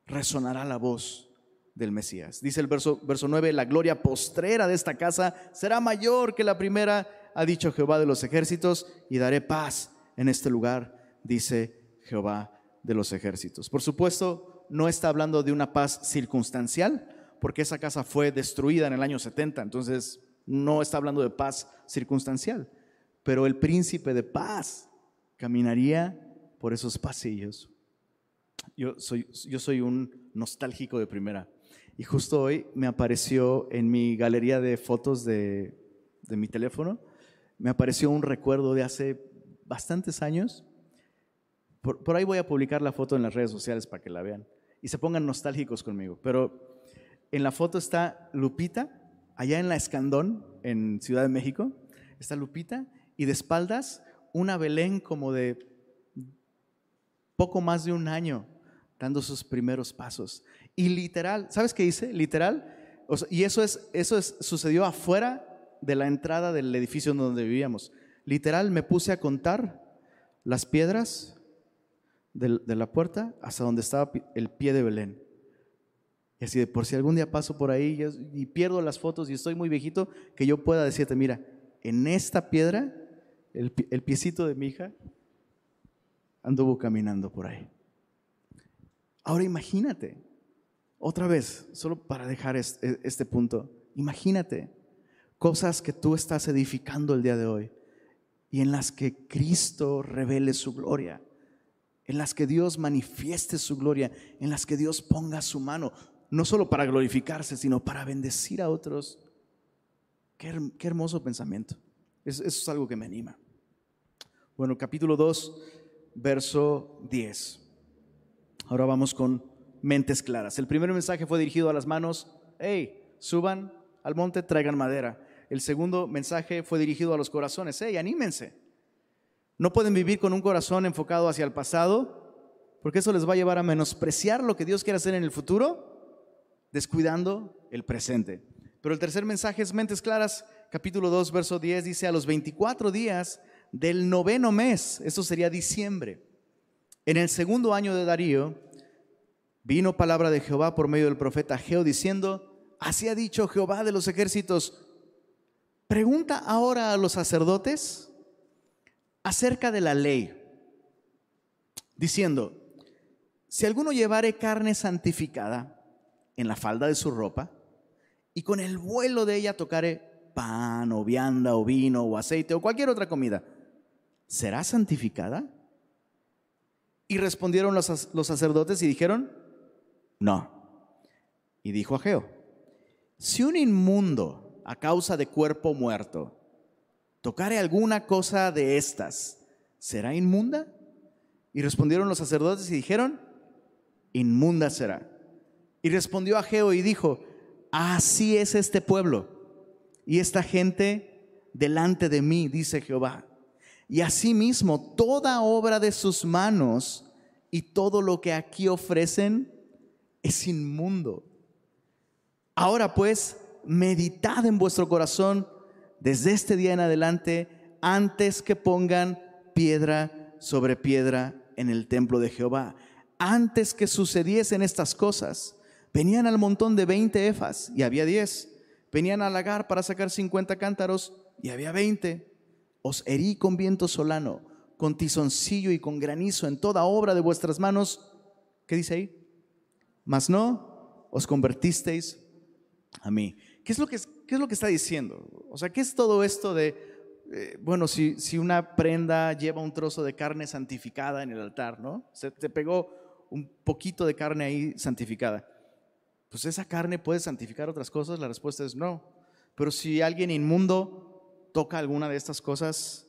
resonará la voz del Mesías. Dice el verso, verso 9, la gloria postrera de esta casa será mayor que la primera, ha dicho Jehová de los ejércitos, y daré paz en este lugar, dice Jehová de los ejércitos. Por supuesto, no está hablando de una paz circunstancial, porque esa casa fue destruida en el año 70, entonces no está hablando de paz circunstancial, pero el príncipe de paz caminaría por esos pasillos. Yo soy, yo soy un nostálgico de primera. Y justo hoy me apareció en mi galería de fotos de, de mi teléfono, me apareció un recuerdo de hace bastantes años. Por, por, ahí voy a publicar la foto en las redes sociales para que la vean y se pongan nostálgicos conmigo. Pero en la foto está Lupita, allá en la Escandón, en Ciudad de México, está Lupita y de espaldas una Belén como de poco más de un año dando sus primeros pasos. Y literal, ¿sabes qué dice? Literal. y eso, es, eso es, sucedió afuera de la entrada del edificio donde vivíamos. Literal, me puse a contar las piedras de, la puerta hasta donde estaba el pie de Belén. Y así de por si algún día paso por ahí y pierdo las fotos y estoy muy viejito, que yo pueda decirte, mira, en esta piedra, el, piecito de mi hija anduvo caminando por ahí. Ahora imagínate, otra vez, solo para dejar este, este punto, imagínate cosas que tú estás edificando el día de hoy y en las que Cristo revele su gloria, en las que Dios manifieste su gloria, en las que Dios ponga su mano no solo para glorificarse, sino para bendecir a otros. Qué, hermoso pensamiento. Eso, eso, es algo que me anima. Bueno, capítulo 2, verso 10. Ahora vamos con mentes claras. El primer mensaje fue dirigido a las manos. Hey, suban al monte, traigan madera. El segundo mensaje fue dirigido a los corazones. Hey, anímense. No pueden vivir con un corazón enfocado hacia el pasado, porque eso les va a llevar a menospreciar lo que Dios quiere hacer en el futuro descuidando el presente. Pero el tercer mensaje es Mentes Claras, capítulo 2, verso 10, dice, a los 24 días del noveno mes, eso sería diciembre, en el segundo año de Darío, vino palabra de Jehová por medio del profeta Geo diciendo, así ha dicho Jehová de los ejércitos, pregunta ahora a los sacerdotes acerca de la ley, diciendo, si alguno llevare carne santificada, en la falda de su ropa y con el vuelo de ella tocare pan o vianda o vino o aceite o cualquier otra comida, ¿será santificada? Y respondieron los, los sacerdotes y dijeron, no. Y dijo Ageo, si un inmundo a causa de cuerpo muerto tocare alguna cosa de estas, ¿será inmunda? Y respondieron los sacerdotes y dijeron, inmunda será. Y respondió Ageo y dijo, así es este pueblo y esta gente delante de mí, dice Jehová. Y asimismo toda obra de sus manos y todo lo que aquí ofrecen es inmundo. Ahora pues, meditad en vuestro corazón desde este día en adelante antes que pongan piedra sobre piedra en el templo de Jehová. Antes que sucediesen estas cosas, Venían al montón de 20 efas y había 10. Venían al lagar para sacar 50 cántaros y había 20. Os herí con viento solano, con tizoncillo y con granizo en toda obra de vuestras manos. ¿Qué dice ahí? Mas no os convertisteis a mí. ¿Qué es lo que, qué es lo que está diciendo? O sea, ¿qué es todo esto de, eh, bueno, si, si una prenda lleva un trozo de carne santificada en el altar, ¿no? Se te pegó un poquito de carne ahí santificada pues esa carne puede santificar otras cosas, la respuesta es no. Pero si alguien inmundo toca alguna de estas cosas,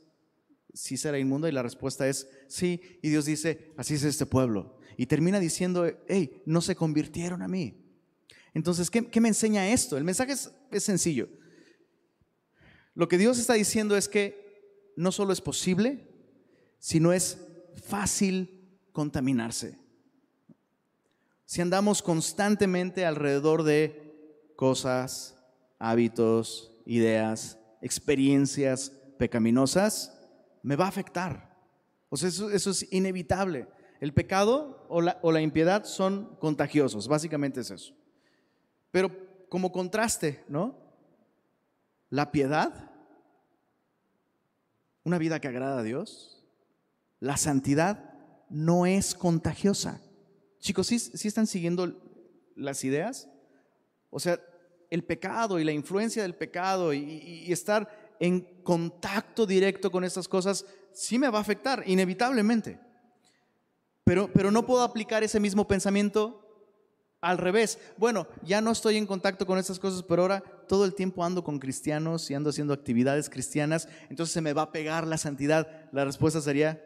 sí será inmundo y la respuesta es sí. Y Dios dice, así es este pueblo. Y termina diciendo, hey, no se convirtieron a mí. Entonces, ¿qué, me enseña esto? El mensaje es, sencillo. Lo que Dios está diciendo es que no solo es posible, sino es fácil contaminarse si andamos constantemente alrededor de cosas, hábitos, ideas, experiencias pecaminosas, me va a afectar. O sea, eso, es inevitable. El pecado o la, o la impiedad son contagiosos, básicamente es eso. Pero como contraste, ¿no? La piedad una vida que agrada a Dios, la santidad no es contagiosa. Chicos, ¿sí, están siguiendo las ideas? O sea, el pecado y la influencia del pecado y, estar en contacto directo con estas cosas sí me va a afectar, inevitablemente. Pero, pero no puedo aplicar ese mismo pensamiento al revés. Bueno, ya no estoy en contacto con estas cosas, pero ahora todo el tiempo ando con cristianos y ando haciendo actividades cristianas, entonces se me va a pegar la santidad. La respuesta sería,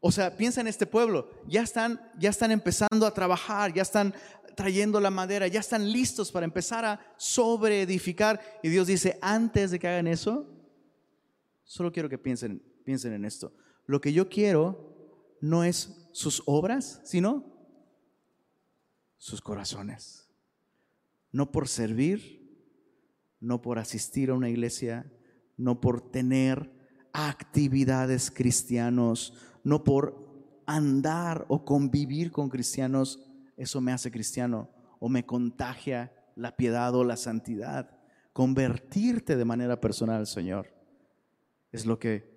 o sea, piensa en este pueblo, ya están, ya están empezando a trabajar, ya están trayendo la madera, ya están listos para empezar a sobreedificar. Y Dios dice, antes de que hagan eso, solo quiero que piensen, piensen en esto. Lo que yo quiero no es sus obras, sino sus corazones. No por servir, no por asistir a una iglesia, no por tener actividades cristianos, no por andar o convivir con cristianos, eso me hace cristiano o me contagia la piedad o la santidad. Convertirte de manera personal al Señor es lo que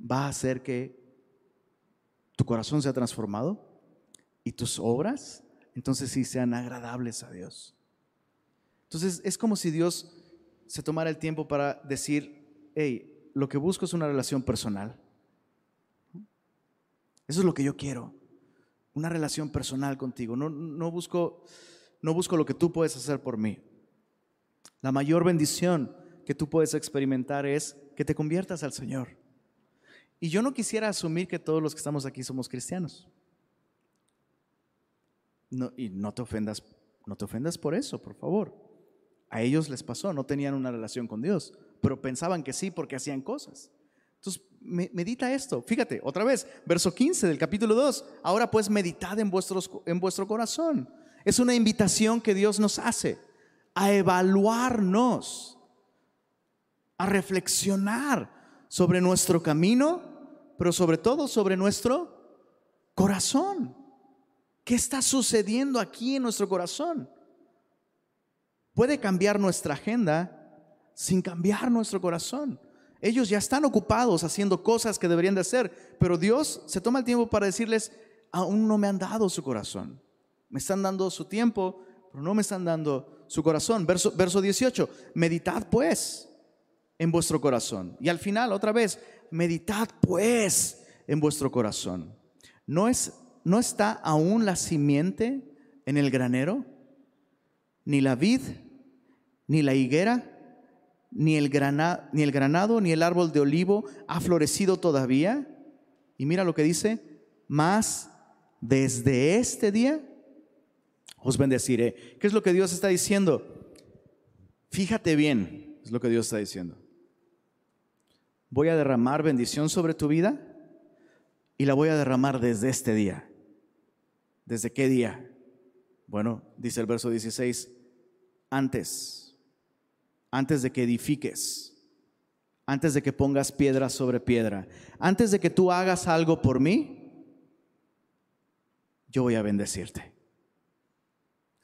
va a hacer que tu corazón sea transformado y tus obras entonces sí sean agradables a Dios. Entonces es como si Dios se tomara el tiempo para decir, hey, lo que busco es una relación personal. Eso es lo que yo quiero una relación personal contigo. No, no, busco, no busco lo que tú puedes hacer por mí. La mayor bendición que tú puedes experimentar es que te conviertas al Señor. Y yo no quisiera asumir que todos los que estamos aquí somos cristianos. No, y no te ofendas, no te ofendas por eso, por favor. A ellos les pasó, no tenían una relación con Dios, pero pensaban que sí porque hacían cosas. Entonces, medita esto. Fíjate, otra vez, verso 15 del capítulo 2. Ahora pues meditad en, vuestros, en vuestro corazón. Es una invitación que Dios nos hace a evaluarnos, a reflexionar sobre nuestro camino, pero sobre todo sobre nuestro corazón. ¿Qué está sucediendo aquí en nuestro corazón? Puede cambiar nuestra agenda sin cambiar nuestro corazón. Ellos ya están ocupados haciendo cosas que deberían de hacer, pero Dios se toma el tiempo para decirles, aún no me han dado su corazón. Me están dando su tiempo, pero no me están dando su corazón. Verso, verso 18, meditad pues en vuestro corazón. Y al final, otra vez, meditad pues en vuestro corazón. ¿No, es, ¿No está aún la simiente en el granero? Ni la vid, ni la higuera ni el, granado, ni el granado ni el árbol de olivo ha florecido todavía. Y mira lo que dice, más desde este día os bendeciré. ¿Qué es lo que Dios está diciendo? Fíjate bien, es lo que Dios está diciendo. Voy a derramar bendición sobre tu vida y la voy a derramar desde este día. ¿Desde qué día? Bueno, dice el verso 16, antes antes de que edifiques, antes de que pongas piedra sobre piedra, antes de que tú hagas algo por mí, yo voy a bendecirte.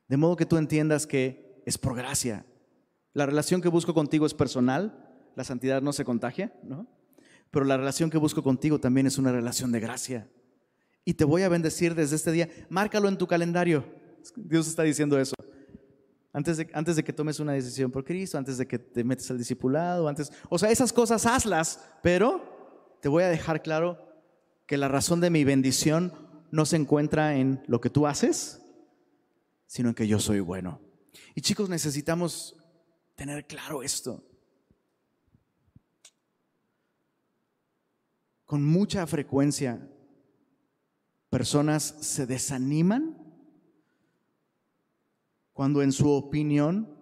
De modo que tú entiendas que es por gracia. La relación que busco contigo es personal, la santidad no se contagia, ¿no? Pero la relación que busco contigo también es una relación de gracia. Y te voy a bendecir desde este día. Márcalo en tu calendario. Dios está diciendo eso. Antes de, antes de que tomes una decisión por Cristo, antes de que te metes al discipulado, antes, o sea, esas cosas hazlas, pero te voy a dejar claro que la razón de mi bendición no se encuentra en lo que tú haces, sino en que yo soy bueno. Y chicos, necesitamos tener claro esto. Con mucha frecuencia, personas se desaniman cuando en su opinión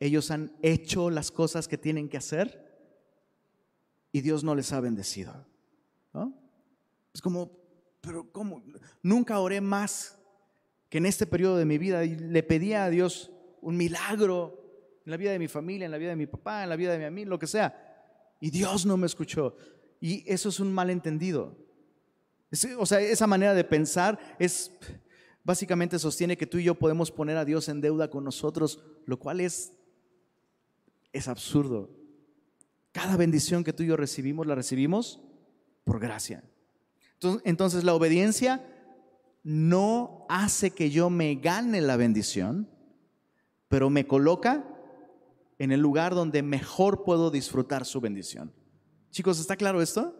ellos han hecho las cosas que tienen que hacer y Dios no les ha bendecido. Es como, pero ¿cómo? Nunca oré más que en este periodo de mi vida y le pedía a Dios un milagro en la vida de mi familia, en la vida de mi papá, en la vida de mi amigo, lo que sea. Y Dios no me escuchó. Y eso es un malentendido. O sea, esa manera de pensar es, básicamente sostiene que tú y yo podemos poner a Dios en deuda con nosotros, lo cual es, es absurdo. Cada bendición que tú y yo recibimos, la recibimos por gracia. Entonces, la obediencia no hace que yo me gane la bendición, pero me coloca en el lugar donde mejor puedo disfrutar su bendición. Chicos, ¿está claro esto?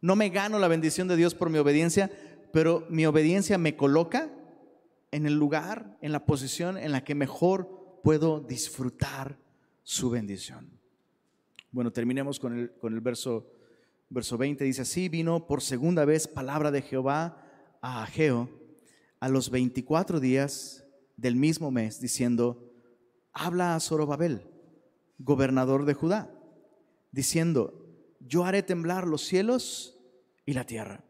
No me gano la bendición de Dios por mi obediencia, pero mi obediencia me coloca en el lugar, en la posición en la que mejor puedo disfrutar su bendición. Bueno, terminemos con el, con el verso, verso 20. Dice así, vino por segunda vez palabra de Jehová a Ageo a los 24 días del mismo mes, diciendo, habla a Zorobabel, gobernador de Judá, diciendo, yo haré temblar los cielos y la tierra,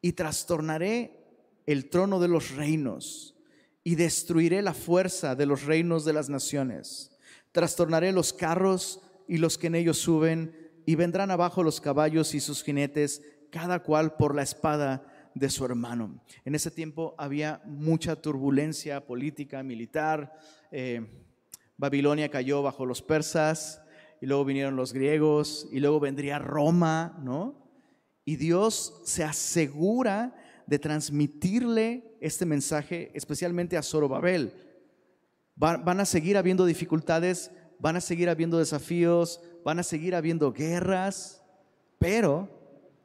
y trastornaré el trono de los reinos, y destruiré la fuerza de los reinos de las naciones. Trastornaré los carros y los que en ellos suben, y vendrán abajo los caballos y sus jinetes, cada cual por la espada de su hermano. En ese tiempo había mucha turbulencia política, militar. Eh, Babilonia cayó bajo los persas y luego vinieron los griegos y luego vendría Roma, ¿no? Y Dios se asegura de transmitirle este mensaje especialmente a Zorobabel. van a seguir habiendo dificultades, van a seguir habiendo desafíos, van a seguir habiendo guerras, pero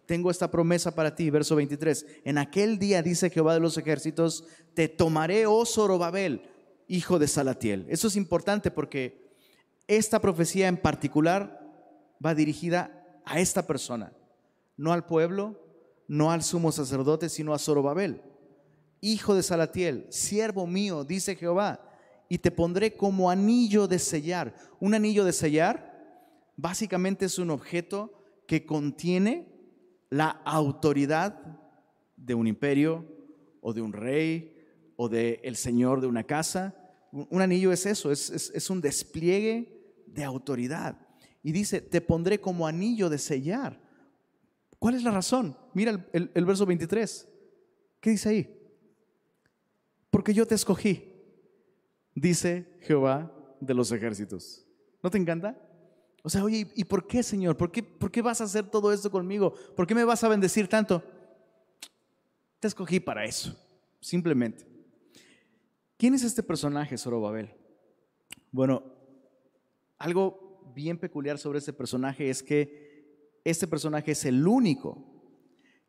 tengo esta promesa para ti, verso 23. En aquel día dice Jehová de los ejércitos, te tomaré, oh Zorobabel, hijo de Salatiel. Eso es importante porque esta profecía en particular va dirigida a esta persona, no al pueblo, no al sumo sacerdote, sino a Zorobabel, hijo de Salatiel, siervo mío, dice Jehová, y te pondré como anillo de sellar. Un anillo de sellar básicamente es un objeto que contiene la autoridad de un imperio o de un rey o de el señor de una casa. Un anillo es eso, es, es un despliegue de autoridad. Y dice, te pondré como anillo de sellar. ¿Cuál es la razón? Mira el, verso 23. ¿Qué dice ahí? Porque yo te escogí, dice Jehová de los ejércitos. ¿No te encanta? O sea, oye, ¿y por qué, Señor? ¿Por qué, ¿Por qué vas a hacer todo esto conmigo? ¿Por qué me vas a bendecir tanto? Te escogí para eso, simplemente. ¿Quién es este personaje, Zorobabel? Bueno, algo bien peculiar sobre este personaje es que este personaje es el único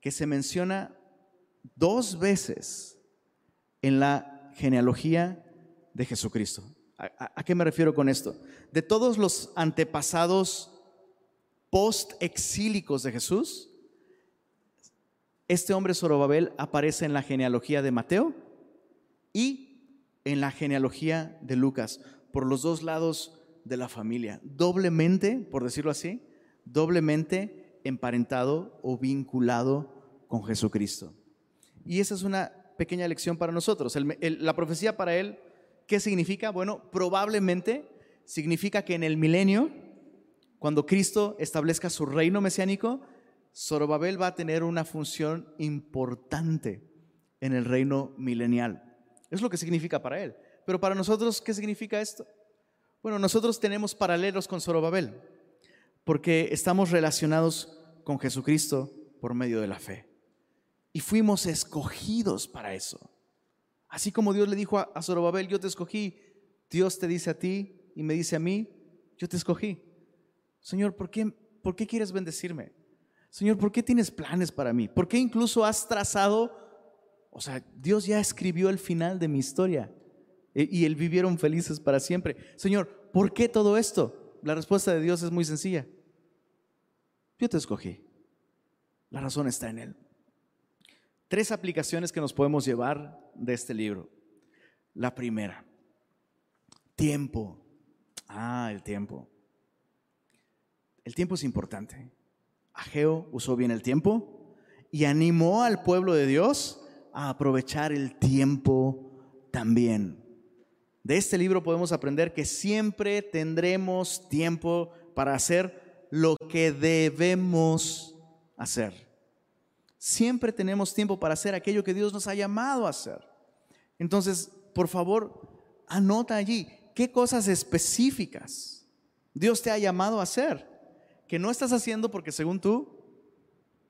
que se menciona dos veces en la genealogía de Jesucristo. ¿A, qué me refiero con esto? De todos los antepasados post-exílicos de Jesús, este hombre Zorobabel aparece en la genealogía de Mateo y en la genealogía de Lucas. Por los dos lados de la familia, doblemente, por decirlo así, doblemente emparentado o vinculado con Jesucristo. Y esa es una pequeña lección para nosotros. la profecía para él, ¿qué significa? Bueno, probablemente significa que en el milenio, cuando Cristo establezca su reino mesiánico, Zorobabel va a tener una función importante en el reino milenial. Es lo que significa para él. Pero para nosotros, ¿qué significa esto? Bueno, nosotros tenemos paralelos con Zorobabel, porque estamos relacionados con Jesucristo por medio de la fe. Y fuimos escogidos para eso. Así como Dios le dijo a Zorobabel, yo te escogí, Dios te dice a ti y me dice a mí, yo te escogí. Señor, ¿por qué, ¿por qué quieres bendecirme? Señor, ¿por qué tienes planes para mí? ¿Por qué incluso has trazado, o sea, Dios ya escribió el final de mi historia? E, y él vivieron felices para siempre. Señor, ¿por qué todo esto? La respuesta de Dios es muy sencilla. Yo te escogí. La razón está en Él. Tres aplicaciones que nos podemos llevar de este libro. La primera, tiempo. Ah, el tiempo. El tiempo es importante. Ageo usó bien el tiempo y animó al pueblo de Dios a aprovechar el tiempo también. De este libro podemos aprender que siempre tendremos tiempo para hacer lo que debemos hacer. Siempre tenemos tiempo para hacer aquello que Dios nos ha llamado a hacer. Entonces, por favor, anota allí qué cosas específicas Dios te ha llamado a hacer. que no estás haciendo porque según tú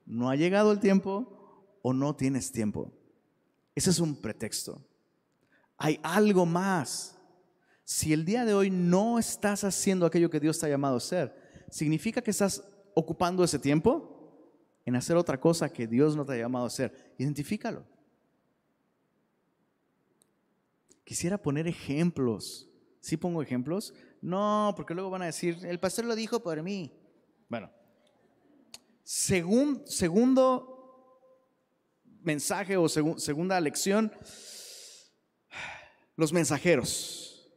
no ha llegado el tiempo o no tienes tiempo. Ese es un pretexto. Hay algo más. Si el día de hoy no estás haciendo aquello que Dios te ha llamado a hacer, significa que estás ocupando ese tiempo en hacer otra cosa que Dios no te ha llamado a hacer. Identifícalo. Quisiera poner ejemplos. ¿Sí pongo ejemplos? No, porque luego van a decir, el pastor lo dijo por mí. Bueno, segundo mensaje o segunda lección, los mensajeros.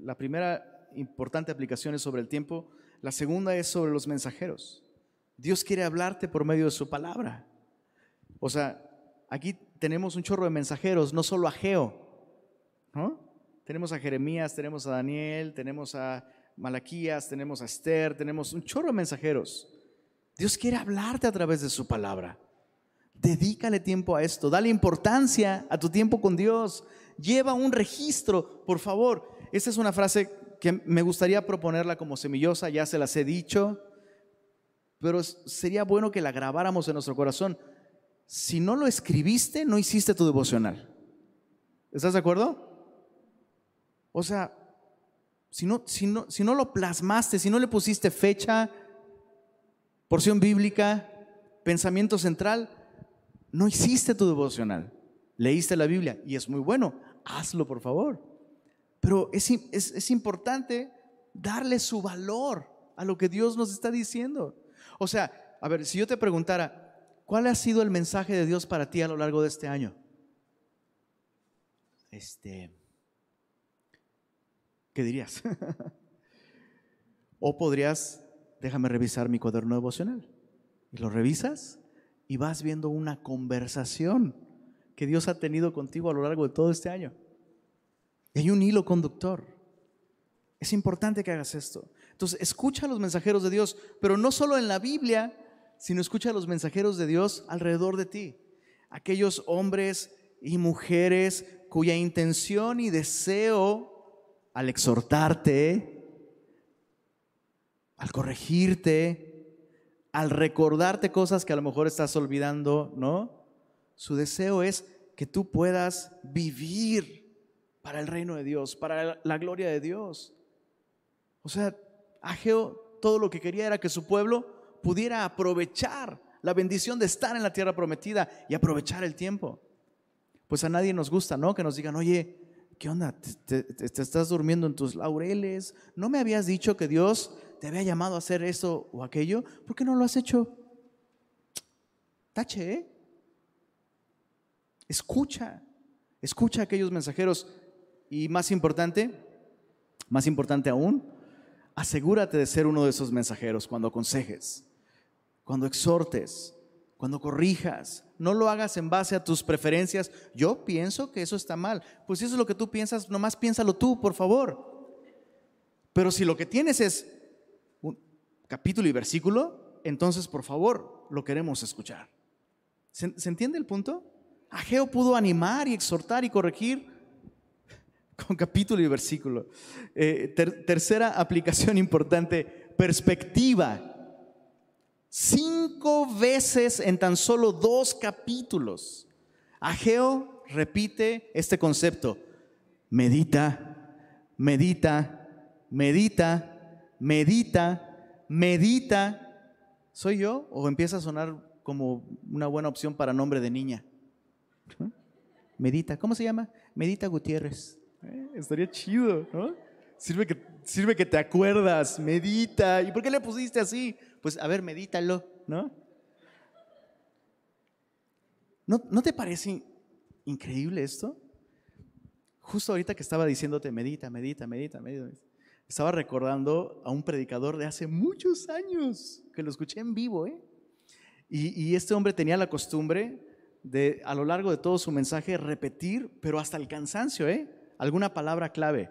La primera importante aplicación es sobre el tiempo, la segunda es sobre los mensajeros. Dios quiere hablarte por medio de su palabra. O sea, aquí tenemos un chorro de mensajeros, no solo a Geo, ¿no? Tenemos a Jeremías, tenemos a Daniel, tenemos a Malaquías, tenemos a Esther, tenemos un chorro de mensajeros. Dios quiere hablarte a través de su palabra. Dedícale tiempo a esto, dale importancia a tu tiempo con Dios. Lleva un registro, por favor. Esta es una frase que me gustaría proponerla como semillosa, ya se las he dicho, pero sería bueno que la grabáramos en nuestro corazón. Si no lo escribiste, no hiciste tu devocional. ¿Estás de acuerdo? O sea, si no, si no, si no lo plasmaste, si no le pusiste fecha, porción bíblica, pensamiento central, no hiciste tu devocional. Leíste la Biblia y es muy bueno, hazlo por favor. Pero es, es, importante darle su valor a lo que Dios nos está diciendo. O sea, a ver, si yo te preguntara, ¿cuál ha sido el mensaje de Dios para ti a lo largo de este año? Este, ¿qué dirías? [laughs] o podrías déjame revisar mi cuaderno devocional. Y lo revisas y vas viendo una conversación que Dios ha tenido contigo a lo largo de todo este año. Y hay un hilo conductor. Es importante que hagas esto. Entonces, escucha a los mensajeros de Dios, pero no solo en la Biblia, sino escucha a los mensajeros de Dios alrededor de ti. Aquellos hombres y mujeres cuya intención y deseo al exhortarte, al corregirte, al recordarte cosas que a lo mejor estás olvidando, ¿no? Su deseo es que tú puedas vivir para el reino de Dios, para la gloria de Dios. O sea, Ageo todo lo que quería era que su pueblo pudiera aprovechar la bendición de estar en la tierra prometida y aprovechar el tiempo. Pues a nadie nos gusta, ¿no? Que nos digan, oye, ¿qué onda? ¿Te, te, estás durmiendo en tus laureles? ¿No me habías dicho que Dios te había llamado a hacer eso o aquello, ¿por qué no lo has hecho? Tache, ¿eh? Escucha, escucha a aquellos mensajeros y más importante, más importante aún, asegúrate de ser uno de esos mensajeros cuando aconsejes, cuando exhortes, cuando corrijas. No lo hagas en base a tus preferencias. Yo pienso que eso está mal. Pues si eso es lo que tú piensas, nomás piénsalo tú, por favor. Pero si lo que tienes es capítulo y versículo, entonces por favor lo queremos escuchar. ¿Se, entiende el punto? Ageo pudo animar y exhortar y corregir [laughs] con capítulo y versículo. Eh, tercera aplicación importante, perspectiva. Cinco veces en tan solo dos capítulos. Ageo repite este concepto. Medita, medita, medita, medita, medita. ¿Soy yo o empieza a sonar como una buena opción para nombre de niña? Medita, ¿cómo se llama? Medita Gutiérrez. Eh, estaría chido, ¿no? Sirve que, sirve que te acuerdas, medita. ¿Y por qué le pusiste así? Pues a ver, medítalo, ¿no? ¿No, ¿No te parece increíble esto? Justo ahorita que estaba diciéndote, medita, medita, medita, medita estaba recordando a un predicador de hace muchos años, que lo escuché en vivo, ¿eh? Y, este hombre tenía la costumbre de, a lo largo de todo su mensaje, repetir, pero hasta el cansancio, ¿eh? Alguna palabra clave.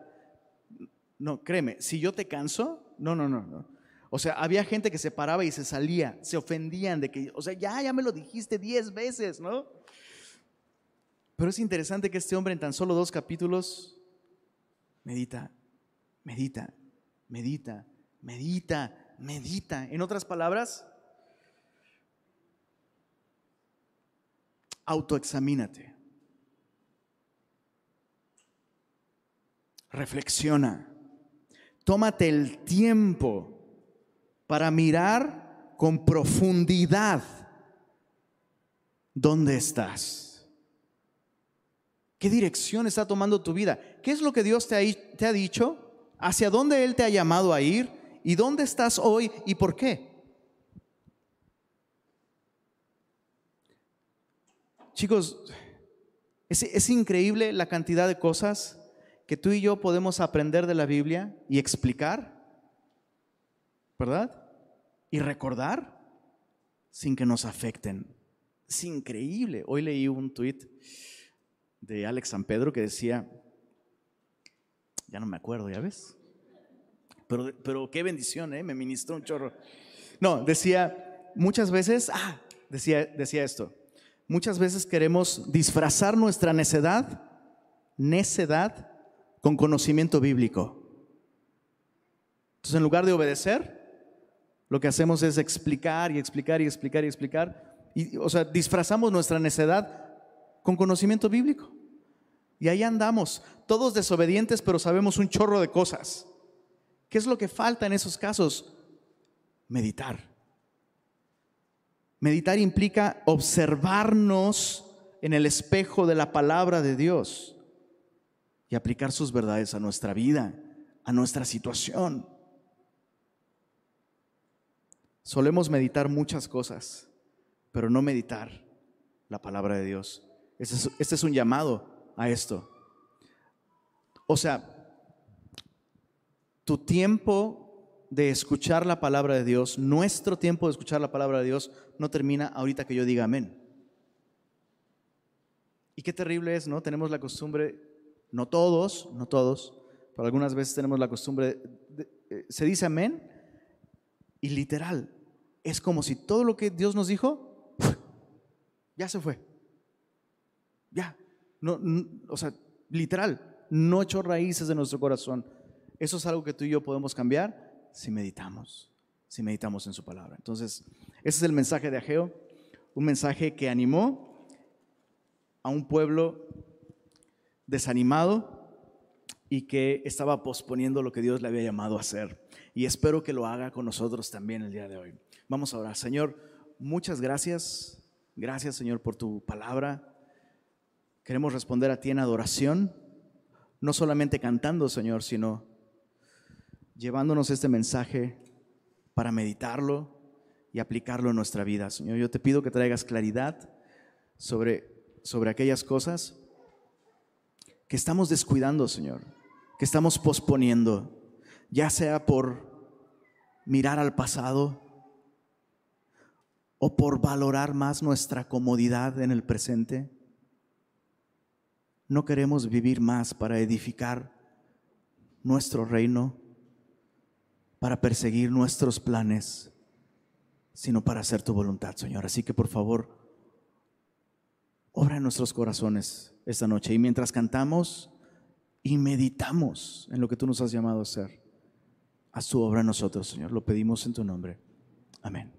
No, créeme, si yo te canso, no, no, no, no. O sea, había gente que se paraba y se salía, se ofendían de que, o sea, ya, ya me lo dijiste diez veces, ¿no? Pero es interesante que este hombre en tan solo dos capítulos medita medita, medita, medita, medita. En otras palabras, autoexamínate. Reflexiona. Tómate el tiempo para mirar con profundidad dónde estás. ¿Qué dirección está tomando tu vida? ¿Qué es lo que Dios te ha, te ha dicho? ¿Hacia dónde Él te ha llamado a ir? ¿Y dónde estás hoy y por qué? Chicos, es, increíble la cantidad de cosas que tú y yo podemos aprender de la Biblia y explicar, ¿verdad? Y recordar sin que nos afecten. Es increíble. Hoy leí un tuit de Alex San Pedro que decía, ya no me acuerdo, ¿ya ves? Pero, pero qué bendición, ¿eh? Me ministró un chorro. No, decía, muchas veces, ah, decía, decía esto, muchas veces queremos disfrazar nuestra necedad, necedad, con conocimiento bíblico. Entonces, en lugar de obedecer, lo que hacemos es explicar y explicar y explicar y explicar. Y, o sea, disfrazamos nuestra necedad con conocimiento bíblico. Y ahí andamos, todos desobedientes, pero sabemos un chorro de cosas. ¿Qué es lo que falta en esos casos? Meditar. Meditar implica observarnos en el espejo de la palabra de Dios y aplicar sus verdades a nuestra vida, a nuestra situación. Solemos meditar muchas cosas, pero no meditar la palabra de Dios. Este es, es un llamado a esto. O sea, tu tiempo de escuchar la palabra de Dios, nuestro tiempo de escuchar la palabra de Dios, no termina ahorita que yo diga amén. Y qué terrible es, ¿no? Tenemos la costumbre, no todos, no todos, pero algunas veces tenemos la costumbre, eh, se dice amén y literal, es como si todo lo que Dios nos dijo, [laughs] ya se fue. Ya, no, o sea, literal, no echó raíces de nuestro corazón. Eso es algo que tú y yo podemos cambiar si meditamos, si meditamos en su palabra. Entonces, ese es el mensaje de Ageo, un mensaje que animó a un pueblo desanimado y que estaba posponiendo lo que Dios le había llamado a hacer. Y espero que lo haga con nosotros también el día de hoy. Vamos a orar. Señor, muchas gracias. Gracias, Señor, por tu palabra. Queremos responder a ti en adoración, no solamente cantando, Señor, sino llevándonos este mensaje para meditarlo y aplicarlo en nuestra vida. Señor, yo te pido que traigas claridad sobre, sobre aquellas cosas que estamos descuidando, Señor, que estamos posponiendo, ya sea por mirar al pasado o por valorar más nuestra comodidad en el presente. No queremos vivir más para edificar nuestro reino para perseguir nuestros planes, sino para hacer tu voluntad, Señor. Así que por favor, obra en nuestros corazones esta noche. Y mientras cantamos y meditamos en lo que tú nos has llamado a hacer, haz tu obra en nosotros, Señor. Lo pedimos en tu nombre. Amén.